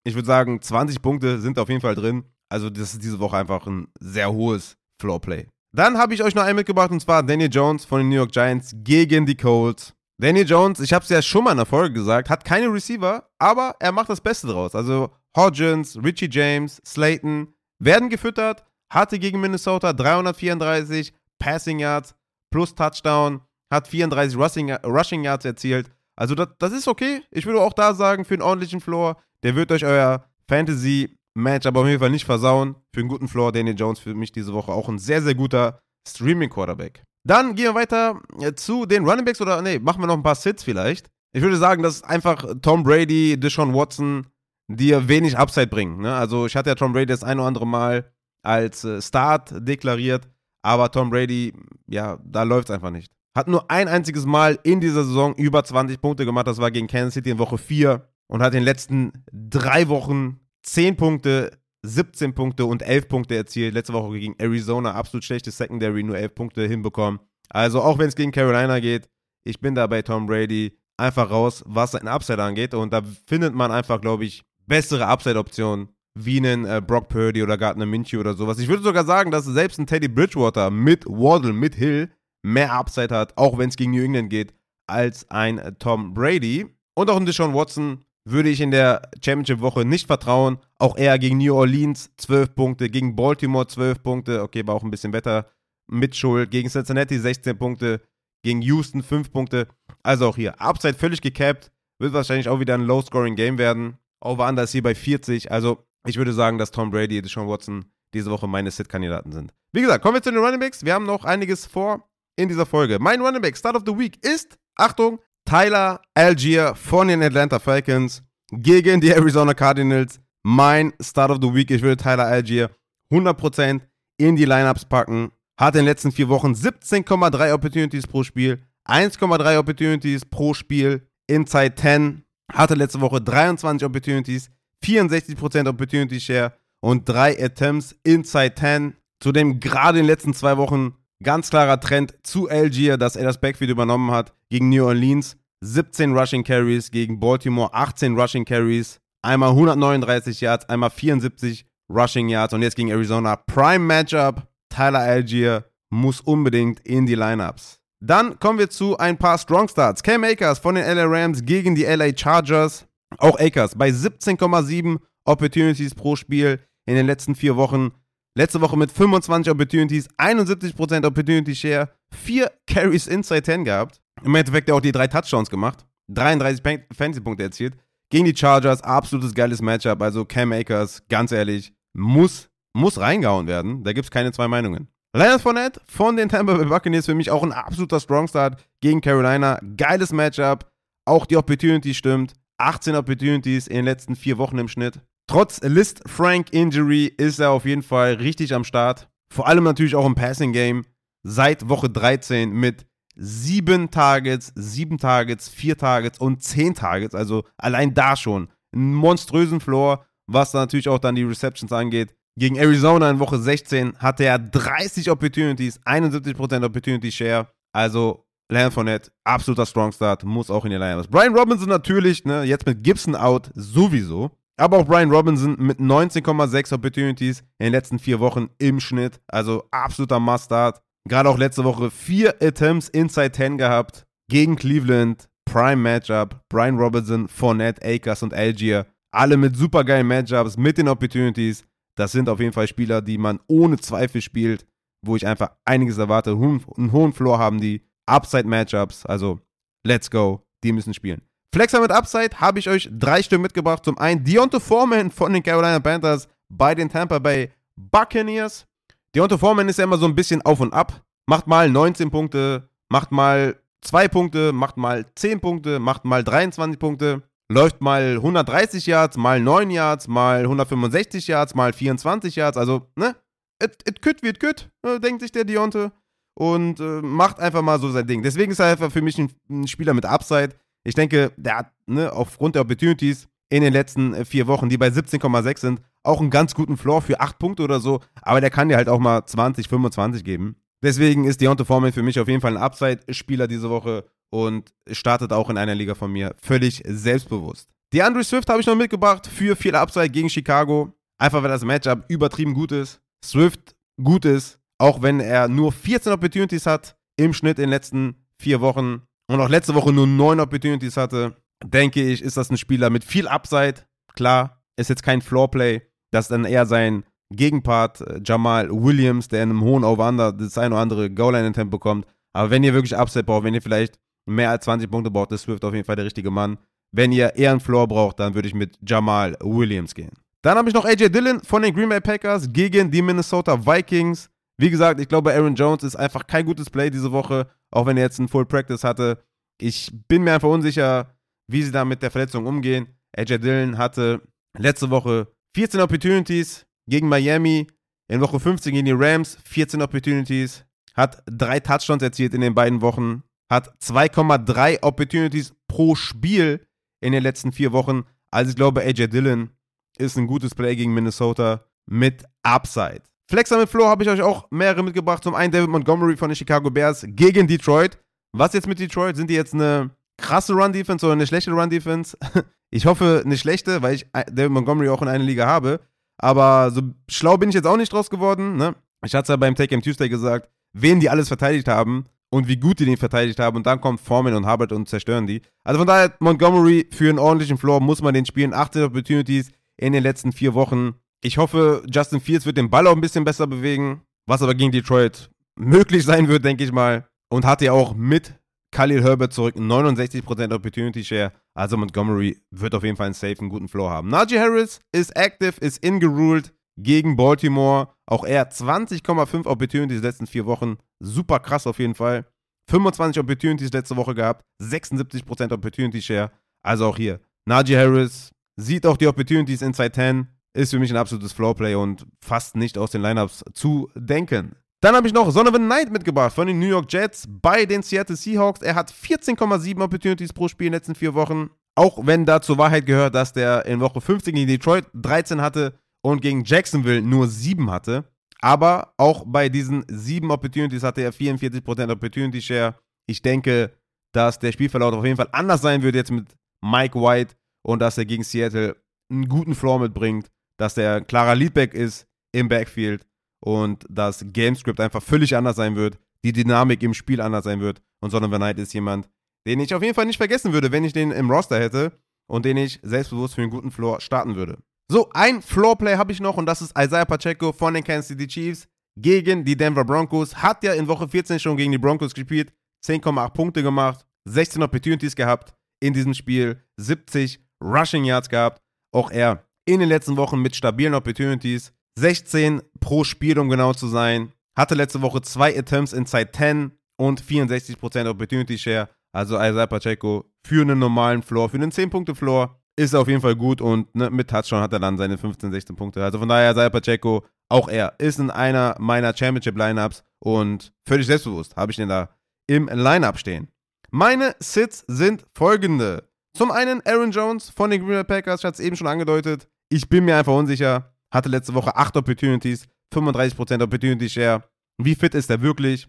ich würde sagen, 20 Punkte sind auf jeden Fall drin. Also das ist diese Woche einfach ein sehr hohes Floorplay. Dann habe ich euch noch einen mitgebracht und zwar Daniel Jones von den New York Giants gegen die Colts. Daniel Jones, ich habe es ja schon mal in der Folge gesagt, hat keine Receiver, aber er macht das Beste draus. Also Hodgins, Richie James, Slayton werden gefüttert, hatte gegen Minnesota 334 Passing Yards plus Touchdown, hat 34 Rushing, Rushing Yards erzielt. Also das, das ist okay. Ich würde auch da sagen, für einen ordentlichen Floor, der wird euch euer Fantasy-Match aber auf jeden Fall nicht versauen. Für einen guten Floor, Daniel Jones für mich diese Woche auch ein sehr, sehr guter Streaming-Quarterback. Dann gehen wir weiter äh, zu den Running Backs oder nee, machen wir noch ein paar Sits vielleicht. Ich würde sagen, dass einfach Tom Brady, Deshaun Watson dir wenig Upside bringen. Ne? Also ich hatte ja Tom Brady das ein oder andere Mal als äh, Start deklariert, aber Tom Brady, ja, da läuft es einfach nicht. Hat nur ein einziges Mal in dieser Saison über 20 Punkte gemacht, das war gegen Kansas City in Woche 4 und hat in den letzten drei Wochen 10 Punkte, 17 Punkte und 11 Punkte erzielt. Letzte Woche gegen Arizona absolut schlechtes Secondary, nur 11 Punkte hinbekommen. Also auch wenn es gegen Carolina geht, ich bin da bei Tom Brady einfach raus, was sein Upside angeht. Und da findet man einfach, glaube ich, bessere Upside-Optionen wie einen äh, Brock Purdy oder Gardner Minshew oder sowas. Ich würde sogar sagen, dass selbst ein Teddy Bridgewater mit Waddle, mit Hill mehr Upside hat, auch wenn es gegen New England geht, als ein äh, Tom Brady. Und auch ein Deshaun Watson würde ich in der Championship-Woche nicht vertrauen. Auch er gegen New Orleans 12 Punkte, gegen Baltimore 12 Punkte, okay, war auch ein bisschen Wetter mit Schuld, gegen Cincinnati 16 Punkte, Gegen Houston 5 Punkte. Also auch hier. Upside völlig gecapped. Wird wahrscheinlich auch wieder ein Low-Scoring-Game werden. Over-Under ist hier bei 40. Also ich würde sagen, dass Tom Brady und Deshaun Watson diese Woche meine Sit-Kandidaten sind. Wie gesagt, kommen wir zu den Running Backs. Wir haben noch einiges vor in dieser Folge. Mein Running Back Start of the Week ist, Achtung, Tyler Algier von den Atlanta Falcons gegen die Arizona Cardinals. Mein Start of the Week. Ich würde Tyler Algier 100% in die Lineups packen. Hat in den letzten vier Wochen 17,3 Opportunities pro Spiel, 1,3 Opportunities pro Spiel Inside 10. Hatte letzte Woche 23 Opportunities, 64% Opportunity Share und 3 Attempts Inside 10. Zudem gerade in den letzten zwei Wochen ganz klarer Trend zu Algier, dass er das Backfield übernommen hat gegen New Orleans. 17 Rushing Carries gegen Baltimore, 18 Rushing Carries, einmal 139 Yards, einmal 74 Rushing Yards und jetzt gegen Arizona. Prime Matchup. Tyler Algier muss unbedingt in die Lineups. Dann kommen wir zu ein paar Strong Starts. Cam Akers von den LA Rams gegen die LA Chargers. Auch Akers bei 17,7 Opportunities pro Spiel in den letzten vier Wochen. Letzte Woche mit 25 Opportunities, 71% Opportunity Share, 4 Carries inside 10 gehabt. Im Endeffekt auch die drei Touchdowns gemacht, 33 Fantasy-Punkte erzielt. Gegen die Chargers, absolutes geiles Matchup. Also Cam Akers, ganz ehrlich, muss, muss reingehauen werden. Da gibt es keine zwei Meinungen. Leonard Fournette von den Tampa Bay Buccaneers für mich auch ein absoluter Strong Start gegen Carolina. Geiles Matchup. Auch die Opportunity stimmt. 18 Opportunities in den letzten vier Wochen im Schnitt. Trotz List Frank Injury ist er auf jeden Fall richtig am Start. Vor allem natürlich auch im Passing Game. Seit Woche 13 mit sieben Targets, sieben Targets, vier Targets und zehn Targets. Also allein da schon einen monströsen Floor, was natürlich auch dann die Receptions angeht. Gegen Arizona in Woche 16 hatte er 30 Opportunities, 71% Opportunity Share. Also Leonard Fournette, absoluter Strong Start, muss auch in die Lions. Brian Robinson natürlich, ne, jetzt mit Gibson out, sowieso. Aber auch Brian Robinson mit 19,6 Opportunities in den letzten vier Wochen im Schnitt. Also absoluter Must-Start. Gerade auch letzte Woche vier Attempts inside 10 gehabt gegen Cleveland. Prime Matchup. Brian Robinson, Fournette, Akers und Algier. Alle mit supergeilen Matchups, mit den Opportunities. Das sind auf jeden Fall Spieler, die man ohne Zweifel spielt, wo ich einfach einiges erwarte. Einen hohen Floor haben die. Upside-Matchups, also let's go, die müssen spielen. Flexer mit Upside habe ich euch drei Stück mitgebracht. Zum einen Deontay Foreman von den Carolina Panthers bei den Tampa Bay Buccaneers. Deontay Foreman ist ja immer so ein bisschen auf und ab. Macht mal 19 Punkte, macht mal 2 Punkte, macht mal 10 Punkte, macht mal 23 Punkte läuft mal 130 Yards, mal 9 Yards, mal 165 Yards, mal 24 Yards. Also, ne? It, could wird good, äh, denkt sich der Dionte. Und äh, macht einfach mal so sein Ding. Deswegen ist er einfach für mich ein, ein Spieler mit Upside. Ich denke, der hat ne, aufgrund der Opportunities in den letzten äh, vier Wochen, die bei 17,6 sind, auch einen ganz guten Floor für 8 Punkte oder so. Aber der kann dir halt auch mal 20, 25 geben. Deswegen ist Deontay Foreman für mich auf jeden Fall ein Upside-Spieler diese Woche und startet auch in einer Liga von mir völlig selbstbewusst. Die Andrew Swift habe ich noch mitgebracht für viel Upside gegen Chicago. Einfach weil das Matchup übertrieben gut ist. Swift gut ist, auch wenn er nur 14 Opportunities hat im Schnitt in den letzten vier Wochen und auch letzte Woche nur 9 Opportunities hatte, denke ich, ist das ein Spieler mit viel Upside. Klar, ist jetzt kein Floorplay. Das ist dann eher sein Gegenpart, äh, Jamal Williams, der in einem hohen Over-Under das ein oder andere Goal-Line-Attempt bekommt. Aber wenn ihr wirklich Upside braucht, wenn ihr vielleicht mehr als 20 Punkte braucht, ist Swift auf jeden Fall der richtige Mann. Wenn ihr eher einen Floor braucht, dann würde ich mit Jamal Williams gehen. Dann habe ich noch AJ Dillon von den Green Bay Packers gegen die Minnesota Vikings. Wie gesagt, ich glaube, Aaron Jones ist einfach kein gutes Play diese Woche, auch wenn er jetzt einen Full Practice hatte. Ich bin mir einfach unsicher, wie sie da mit der Verletzung umgehen. AJ Dillon hatte letzte Woche 14 Opportunities gegen Miami, in Woche 15 gegen die Rams 14 Opportunities, hat drei Touchdowns erzielt in den beiden Wochen, hat 2,3 Opportunities pro Spiel in den letzten vier Wochen. Also ich glaube, AJ Dillon ist ein gutes Play gegen Minnesota mit Upside. Flexer mit Flo habe ich euch auch mehrere mitgebracht. Zum einen David Montgomery von den Chicago Bears gegen Detroit. Was jetzt mit Detroit? Sind die jetzt eine krasse Run-Defense oder eine schlechte Run-Defense? Ich hoffe eine schlechte, weil ich David Montgomery auch in einer Liga habe. Aber so schlau bin ich jetzt auch nicht draus geworden. Ne? Ich hatte es ja beim Take Game Tuesday gesagt, wen die alles verteidigt haben und wie gut die den verteidigt haben. Und dann kommt Foreman und Hubbard und zerstören die. Also von daher, Montgomery für einen ordentlichen Floor muss man den spielen. 18 Opportunities in den letzten vier Wochen. Ich hoffe, Justin Fields wird den Ball auch ein bisschen besser bewegen. Was aber gegen Detroit möglich sein wird, denke ich mal. und hatte ja auch mit Khalil Herbert zurück 69% Opportunity Share. Also Montgomery wird auf jeden Fall einen safe, einen guten Floor haben. Najee Harris ist active, ist ingeruled gegen Baltimore. Auch er 20,5 Opportunities in den letzten vier Wochen. Super krass auf jeden Fall. 25 Opportunities letzte Woche gehabt, 76% Opportunity Share. Also auch hier. Najee Harris sieht auch die Opportunities inside 10, ist für mich ein absolutes Floorplay und fast nicht aus den Lineups zu denken. Dann habe ich noch Son of a Knight mitgebracht von den New York Jets bei den Seattle Seahawks. Er hat 14,7 Opportunities pro Spiel in den letzten vier Wochen. Auch wenn da zur Wahrheit gehört, dass der in Woche 15 gegen Detroit 13 hatte und gegen Jacksonville nur 7 hatte. Aber auch bei diesen 7 Opportunities hatte er 44% Opportunity Share. Ich denke, dass der Spielverlauf auf jeden Fall anders sein wird jetzt mit Mike White und dass er gegen Seattle einen guten Floor mitbringt, dass der klarer Leadback ist im Backfield und das Gamescript einfach völlig anders sein wird, die Dynamik im Spiel anders sein wird. Und Son Knight ist jemand, den ich auf jeden Fall nicht vergessen würde, wenn ich den im Roster hätte und den ich selbstbewusst für einen guten Floor starten würde. So, ein Floorplay habe ich noch und das ist Isaiah Pacheco von den Kansas City Chiefs gegen die Denver Broncos. Hat ja in Woche 14 schon gegen die Broncos gespielt, 10,8 Punkte gemacht, 16 Opportunities gehabt in diesem Spiel, 70 Rushing Yards gehabt. Auch er in den letzten Wochen mit stabilen Opportunities, 16 pro Spiel, um genau zu sein. Hatte letzte Woche zwei Attempts inside 10 und 64% Opportunity Share. Also Isaiah Pacheco für einen normalen Floor, für einen 10-Punkte-Floor ist er auf jeden Fall gut und ne, mit Touchdown hat er dann seine 15, 16 Punkte. Also von daher Isaiah Pacheco, auch er, ist in einer meiner Championship-Lineups und völlig selbstbewusst habe ich den da im Lineup stehen. Meine Sits sind folgende. Zum einen Aaron Jones von den Green Bay Packers, ich hatte es eben schon angedeutet. Ich bin mir einfach unsicher. Hatte letzte Woche 8 Opportunities, 35% Opportunity Share. Wie fit ist er wirklich?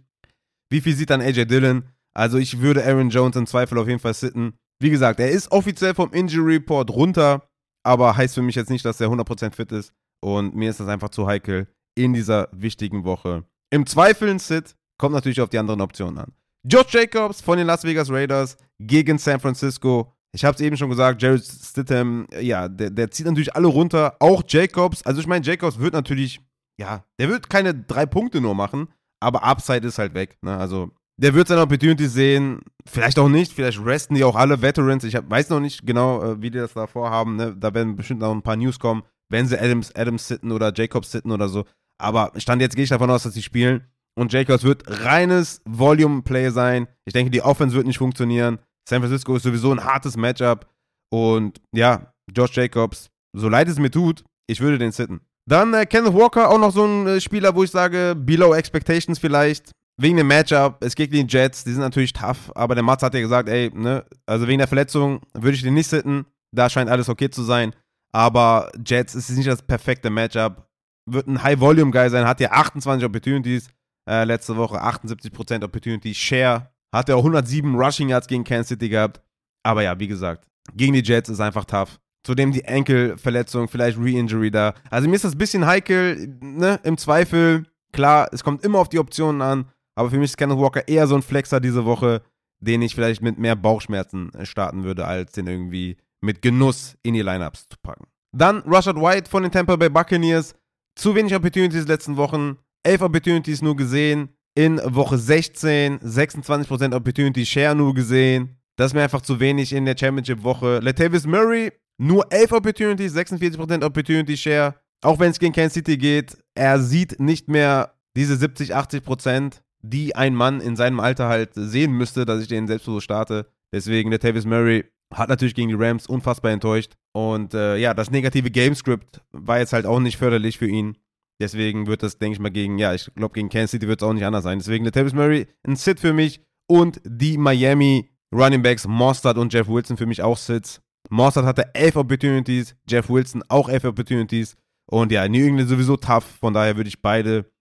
Wie viel sieht dann AJ Dillon? Also ich würde Aaron Jones im Zweifel auf jeden Fall sitten. Wie gesagt, er ist offiziell vom Injury Report runter, aber heißt für mich jetzt nicht, dass er 100% fit ist. Und mir ist das einfach zu heikel in dieser wichtigen Woche. Im Zweifel ein Sit, kommt natürlich auf die anderen Optionen an. Josh Jacobs von den Las Vegas Raiders gegen San Francisco. Ich habe es eben schon gesagt, Jared Stidham, ja, der, der zieht natürlich alle runter, auch Jacobs. Also ich meine, Jacobs wird natürlich, ja, der wird keine drei Punkte nur machen, aber Upside ist halt weg. Ne? Also der wird seine Opportunity sehen, vielleicht auch nicht, vielleicht resten die auch alle Veterans. Ich hab, weiß noch nicht genau, äh, wie die das da vorhaben. Ne? Da werden bestimmt noch ein paar News kommen, wenn sie Adams, Adams sitten oder Jacobs sitten oder so. Aber Stand jetzt gehe ich davon aus, dass sie spielen. Und Jacobs wird reines Volume-Play sein. Ich denke, die Offense wird nicht funktionieren. San Francisco ist sowieso ein hartes Matchup. Und ja, Josh Jacobs, so leid es mir tut, ich würde den sitten. Dann äh, Kenneth Walker, auch noch so ein äh, Spieler, wo ich sage, below expectations vielleicht. Wegen dem Matchup, es geht gegen die Jets, die sind natürlich tough, aber der Mats hat ja gesagt, ey, ne, also wegen der Verletzung würde ich den nicht sitten. Da scheint alles okay zu sein. Aber Jets ist nicht das perfekte Matchup. Wird ein High-Volume-Guy sein, hat ja 28 Opportunities äh, letzte Woche, 78% Opportunity Share. Hat er auch 107 Rushing Yards gegen Kansas City gehabt. Aber ja, wie gesagt, gegen die Jets ist einfach tough. Zudem die Enkelverletzung, vielleicht Re-Injury da. Also mir ist das ein bisschen heikel, ne? Im Zweifel, klar, es kommt immer auf die Optionen an. Aber für mich ist Kenneth Walker eher so ein Flexer diese Woche, den ich vielleicht mit mehr Bauchschmerzen äh, starten würde, als den irgendwie mit Genuss in die Lineups zu packen. Dann Rashad White von den Tampa Bay Buccaneers. Zu wenig Opportunities letzten Wochen. Elf Opportunities nur gesehen in Woche 16 26% Opportunity Share nur gesehen. Das ist mir einfach zu wenig in der Championship-Woche. Latavius Murray, nur 11 Opportunities, 46% Opportunity Share. Auch wenn es gegen Kansas City geht, er sieht nicht mehr diese 70, 80%, die ein Mann in seinem Alter halt sehen müsste, dass ich den selbst so starte. Deswegen, Latavius Murray hat natürlich gegen die Rams unfassbar enttäuscht. Und äh, ja, das negative Gamescript war jetzt halt auch nicht förderlich für ihn. Deswegen wird das, denke ich mal, gegen, ja, ich glaube, gegen Kansas City wird es auch nicht anders sein. Deswegen der Tavis Murray ein Sit für mich und die Miami Running Backs Mostard und Jeff Wilson für mich auch Sits. Mostard hatte elf Opportunities, Jeff Wilson auch elf Opportunities. Und ja, New England sowieso tough, von daher würde ich beide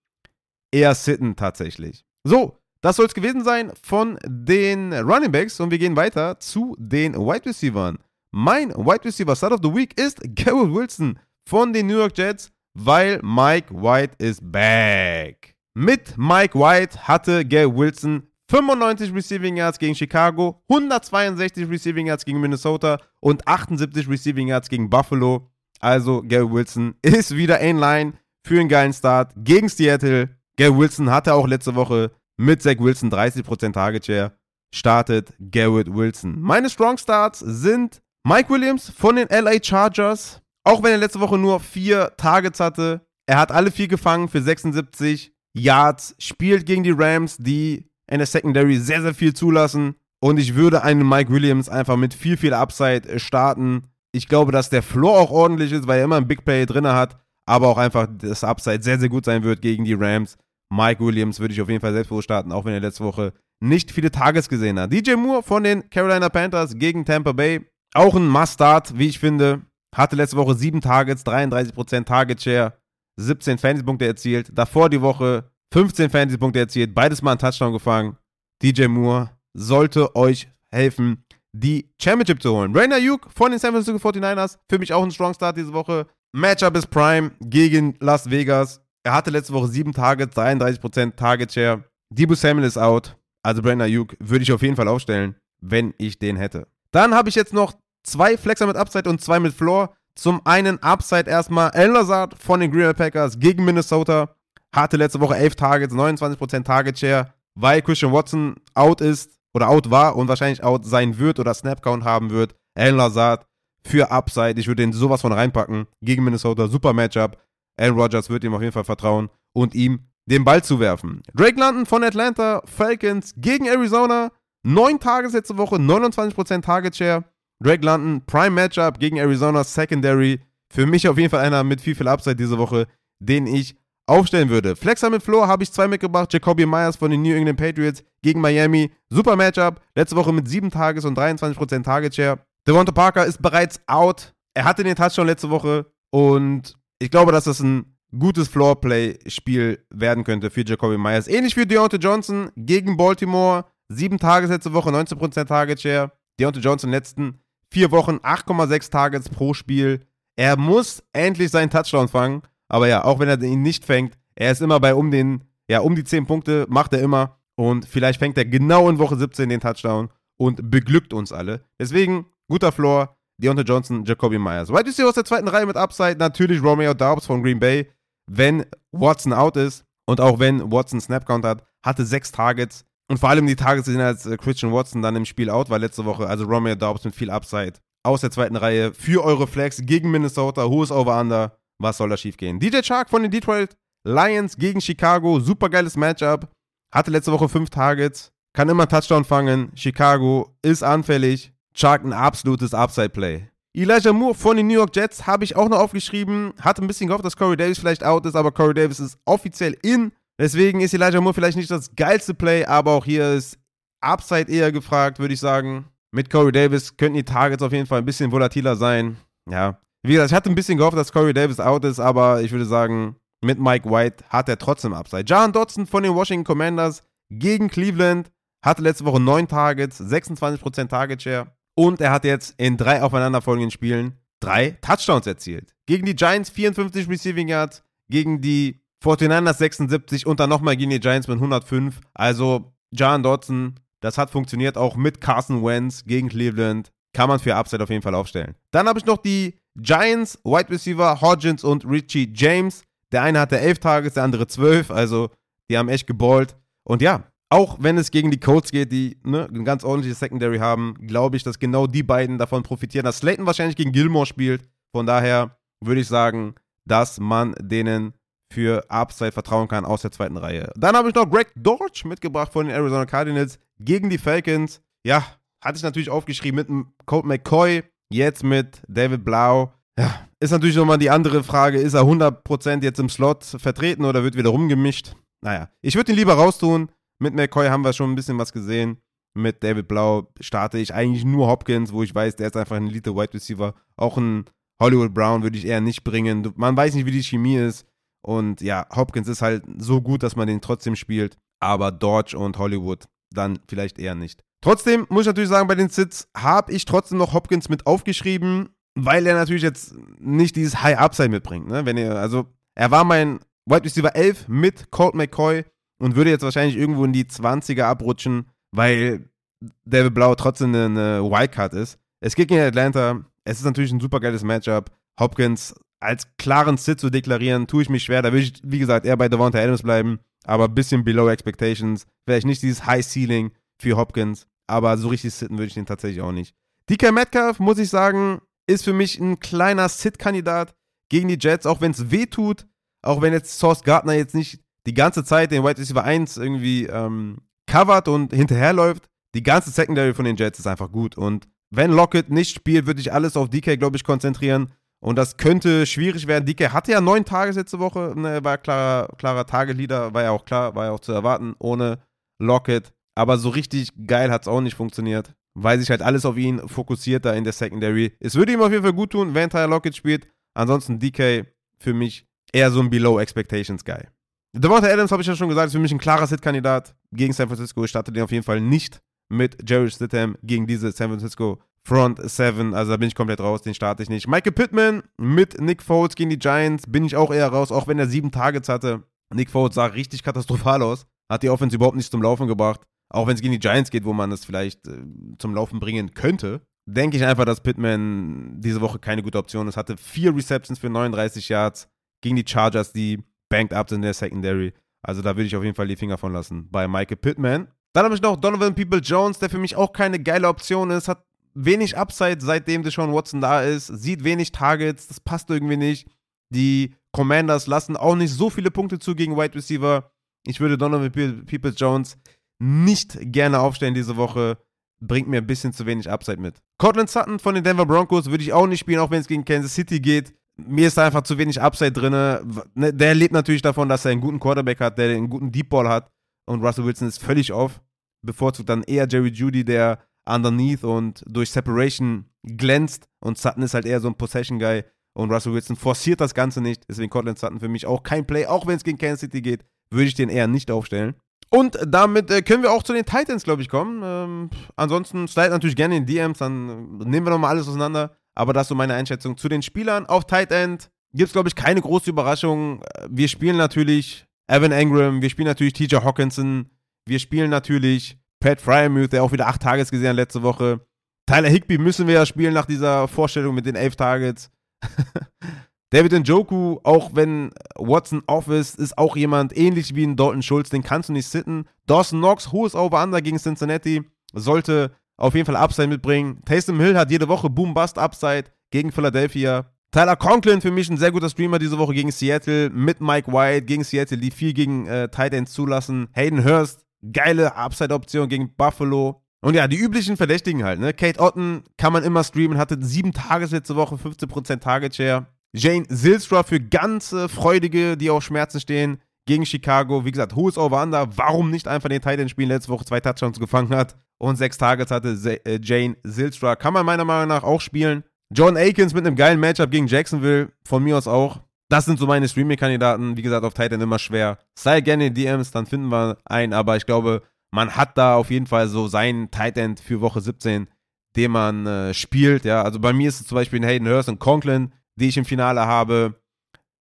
eher sitten tatsächlich. So, das soll es gewesen sein von den Running Backs und wir gehen weiter zu den Wide Receivers. Mein Wide Receiver Start of the Week ist Garrett Wilson von den New York Jets weil Mike White is back. Mit Mike White hatte Gary Wilson 95 Receiving Yards gegen Chicago, 162 Receiving Yards gegen Minnesota und 78 Receiving Yards gegen Buffalo. Also Gary Wilson ist wieder in line für einen geilen Start gegen Seattle. Gary Wilson hatte auch letzte Woche mit Zach Wilson 30% Target Share startet Garrett Wilson. Meine Strong Starts sind Mike Williams von den LA Chargers. Auch wenn er letzte Woche nur vier Targets hatte, er hat alle vier gefangen für 76 Yards, spielt gegen die Rams, die in der Secondary sehr, sehr viel zulassen. Und ich würde einen Mike Williams einfach mit viel, viel Upside äh, starten. Ich glaube, dass der Floor auch ordentlich ist, weil er immer ein Big Play drin hat, aber auch einfach das Upside sehr, sehr gut sein wird gegen die Rams. Mike Williams würde ich auf jeden Fall selbstbewusst starten, auch wenn er letzte Woche nicht viele Tages gesehen hat. DJ Moore von den Carolina Panthers gegen Tampa Bay. Auch ein Must-Start, wie ich finde. Hatte letzte Woche 7 Targets, 33% Target Share, 17 Fantasy-Punkte erzielt. Davor die Woche 15 Fantasy-Punkte erzielt, beides mal einen Touchdown gefangen. DJ Moore sollte euch helfen, die Championship zu holen. Rainer Hugh von den San Francisco 49ers, für mich auch ein Strong Start diese Woche. Matchup ist Prime gegen Las Vegas. Er hatte letzte Woche 7 Targets, 33% Target Share. Debo Samuel ist out. Also Brandon Ayuk würde ich auf jeden Fall aufstellen, wenn ich den hätte. Dann habe ich jetzt noch zwei Flexer mit Upside und zwei mit Floor. Zum einen Upside erstmal El Lazard von den Green Bay Packers gegen Minnesota. Hatte letzte Woche 11 Targets, 29% Target Share, weil Christian Watson out ist oder out war und wahrscheinlich out sein wird oder Snap Count haben wird. El Lazard für Upside. Ich würde den sowas von reinpacken gegen Minnesota. Super Matchup. Aaron Rodgers wird ihm auf jeden Fall vertrauen und ihm den Ball zu werfen. Drake London von Atlanta Falcons gegen Arizona. Neun Tages letzte Woche, 29% Target Share. Drake London, Prime Matchup gegen Arizona Secondary. Für mich auf jeden Fall einer mit viel, viel Upside diese Woche, den ich aufstellen würde. Flexer mit Floor habe ich zwei mitgebracht. Jacoby Myers von den New England Patriots gegen Miami. Super Matchup. Letzte Woche mit 7 Tages und 23% Target Share. Devonta Parker ist bereits out. Er hatte den Touchdown letzte Woche und ich glaube, dass das ein gutes Floorplay-Spiel werden könnte für Jacoby Myers. Ähnlich wie Deontay Johnson gegen Baltimore. Sieben Tages letzte Woche, 19% Target Share. Deontay Johnson letzten vier Wochen 8,6 Targets pro Spiel. Er muss endlich seinen Touchdown fangen. Aber ja, auch wenn er ihn nicht fängt, er ist immer bei um den, ja, um die 10 Punkte, macht er immer. Und vielleicht fängt er genau in Woche 17 den Touchdown und beglückt uns alle. Deswegen, guter Floor. Deontay Johnson, Jacoby Myers. Wide Receiver aus der zweiten Reihe mit Upside, natürlich Romeo Dobbs von Green Bay, wenn Watson out ist und auch wenn Watson Snapcount hat, hatte sechs Targets und vor allem die Targets sind als äh, Christian Watson dann im Spiel out war letzte Woche, also Romeo Dobbs mit viel Upside aus der zweiten Reihe für eure Flex gegen Minnesota, hohes Over-Under, was soll da schief gehen? DJ Chark von den Detroit Lions gegen Chicago, super geiles Matchup, hatte letzte Woche fünf Targets, kann immer Touchdown fangen, Chicago ist anfällig, Chark ein absolutes Upside-Play. Elijah Moore von den New York Jets habe ich auch noch aufgeschrieben. Hatte ein bisschen gehofft, dass Corey Davis vielleicht out ist, aber Corey Davis ist offiziell in. Deswegen ist Elijah Moore vielleicht nicht das geilste Play, aber auch hier ist Upside eher gefragt, würde ich sagen. Mit Corey Davis könnten die Targets auf jeden Fall ein bisschen volatiler sein. Ja. Wie gesagt, ich hatte ein bisschen gehofft, dass Corey Davis out ist, aber ich würde sagen, mit Mike White hat er trotzdem Upside. John Dodson von den Washington Commanders gegen Cleveland hatte letzte Woche 9 Targets, 26% Target Share. Und er hat jetzt in drei aufeinanderfolgenden Spielen drei Touchdowns erzielt. Gegen die Giants 54 Receiving Yards, gegen die 49ers 76 und dann nochmal gegen die Giants mit 105. Also John Dodson, das hat funktioniert auch mit Carson Wentz gegen Cleveland. Kann man für Upside auf jeden Fall aufstellen. Dann habe ich noch die Giants, Wide Receiver, Hodgins und Richie James. Der eine hatte 11 Tages, der andere 12. Also die haben echt geballt. Und ja, auch wenn es gegen die Colts geht, die ne, ein ganz ordentliches Secondary haben, glaube ich, dass genau die beiden davon profitieren, dass Slayton wahrscheinlich gegen Gilmore spielt. Von daher würde ich sagen, dass man denen für Upside vertrauen kann aus der zweiten Reihe. Dann habe ich noch Greg Dortch mitgebracht von den Arizona Cardinals gegen die Falcons. Ja, hatte ich natürlich aufgeschrieben mit dem Colt McCoy, jetzt mit David Blau. Ja, ist natürlich nochmal die andere Frage, ist er 100% jetzt im Slot vertreten oder wird wieder rumgemischt? Naja, ich würde ihn lieber raustun. Mit McCoy haben wir schon ein bisschen was gesehen. Mit David Blau starte ich eigentlich nur Hopkins, wo ich weiß, der ist einfach ein Elite Wide Receiver. Auch ein Hollywood Brown würde ich eher nicht bringen. Man weiß nicht, wie die Chemie ist. Und ja, Hopkins ist halt so gut, dass man den trotzdem spielt. Aber Dodge und Hollywood dann vielleicht eher nicht. Trotzdem muss ich natürlich sagen, bei den Sits habe ich trotzdem noch Hopkins mit aufgeschrieben, weil er natürlich jetzt nicht dieses High Upside mitbringt. Ne? Wenn er, also, er war mein Wide Receiver 11 mit Colt McCoy und würde jetzt wahrscheinlich irgendwo in die 20er abrutschen, weil David Blau trotzdem eine Wildcard ist. Es geht gegen Atlanta. Es ist natürlich ein super geiles Matchup. Hopkins als klaren Sit zu deklarieren, tue ich mich schwer. Da würde ich, wie gesagt, eher bei Devonta Adams bleiben. aber ein bisschen below expectations. Vielleicht nicht dieses High Ceiling für Hopkins, aber so richtig sitten würde ich den tatsächlich auch nicht. DK Metcalf, muss ich sagen, ist für mich ein kleiner Sit-Kandidat gegen die Jets, auch wenn es weh tut, auch wenn jetzt Source Gardner jetzt nicht die ganze Zeit den White Receiver 1 irgendwie ähm, covert und hinterherläuft. Die ganze Secondary von den Jets ist einfach gut. Und wenn Lockett nicht spielt, würde ich alles auf DK, glaube ich, konzentrieren. Und das könnte schwierig werden. DK hatte ja neun Tages letzte Woche, ne, war klarer, klarer Tageleader, war ja auch klar, war ja auch zu erwarten, ohne Lockett. Aber so richtig geil hat es auch nicht funktioniert, weil sich halt alles auf ihn fokussiert da in der Secondary. Es würde ihm auf jeden Fall gut tun, wenn Tyler Lockett spielt. Ansonsten DK für mich eher so ein Below Expectations Guy. Devonta Adams habe ich ja schon gesagt, ist für mich ein klarer Sit-Kandidat gegen San Francisco. Ich starte den auf jeden Fall nicht mit Jerry Stidham gegen diese San Francisco Front 7. Also da bin ich komplett raus, den starte ich nicht. Michael Pittman mit Nick Foles gegen die Giants bin ich auch eher raus, auch wenn er sieben Targets hatte. Nick Foles sah richtig katastrophal aus. Hat die Offense überhaupt nicht zum Laufen gebracht. Auch wenn es gegen die Giants geht, wo man es vielleicht äh, zum Laufen bringen könnte, denke ich einfach, dass Pittman diese Woche keine gute Option ist. Hatte vier Receptions für 39 Yards gegen die Chargers, die banked up sind in der Secondary. Also da würde ich auf jeden Fall die Finger von lassen. Bei Michael Pittman. Dann habe ich noch Donovan People Jones, der für mich auch keine geile Option ist. Hat wenig Upside, seitdem Deshaun Watson da ist. Sieht wenig Targets. Das passt irgendwie nicht. Die Commanders lassen auch nicht so viele Punkte zu gegen Wide Receiver. Ich würde Donovan People Jones nicht gerne aufstellen diese Woche. Bringt mir ein bisschen zu wenig Upside mit. Cortland Sutton von den Denver Broncos würde ich auch nicht spielen, auch wenn es gegen Kansas City geht mir ist da einfach zu wenig Upside drin. Ne, der lebt natürlich davon, dass er einen guten Quarterback hat, der einen guten Deep Ball hat. Und Russell Wilson ist völlig off. Bevorzugt dann eher Jerry Judy, der underneath und durch Separation glänzt. Und Sutton ist halt eher so ein Possession-Guy. Und Russell Wilson forciert das Ganze nicht. Deswegen Cortland Sutton für mich auch kein Play. Auch wenn es gegen Kansas City geht, würde ich den eher nicht aufstellen. Und damit äh, können wir auch zu den Titans, glaube ich, kommen. Ähm, ansonsten slide natürlich gerne in DMs, dann nehmen wir nochmal alles auseinander. Aber das ist so meine Einschätzung zu den Spielern. Auf Tight End gibt es, glaube ich, keine große Überraschung. Wir spielen natürlich Evan Engram, wir spielen natürlich TJ Hawkinson, wir spielen natürlich Pat Fryermuth, der auch wieder acht Tages gesehen hat letzte Woche. Tyler Higby müssen wir ja spielen nach dieser Vorstellung mit den elf Targets. David Njoku, auch wenn Watson off ist, ist auch jemand ähnlich wie ein Dalton Schulz, den kannst du nicht sitten. Dawson Knox, hohes Over-Under gegen Cincinnati, sollte auf jeden Fall Upside mitbringen. Taysom Hill hat jede Woche Boom-Bust-Upside gegen Philadelphia. Tyler Conklin für mich ein sehr guter Streamer diese Woche gegen Seattle mit Mike White gegen Seattle, die viel gegen äh, Tight Ends zulassen. Hayden Hurst, geile Upside-Option gegen Buffalo. Und ja, die üblichen Verdächtigen halt, ne? Kate Otten kann man immer streamen, hatte sieben Tages letzte Woche, 15% Target Share. Jane Zilstra für ganze Freudige, die auf Schmerzen stehen, gegen Chicago. Wie gesagt, hohes Over-Under. Warum nicht einfach den Titan spielen? Letzte Woche zwei Touchdowns gefangen hat und sechs Targets hatte äh, Jane Zilstra. Kann man meiner Meinung nach auch spielen. John Akins mit einem geilen Matchup gegen Jacksonville, von mir aus auch. Das sind so meine Streaming-Kandidaten. Wie gesagt, auf Titan immer schwer. Sei gerne in DMs, dann finden wir einen. Aber ich glaube, man hat da auf jeden Fall so seinen Titan für Woche 17, den man äh, spielt. Ja, also bei mir ist es zum Beispiel Hayden Hurst und Conklin, die ich im Finale habe.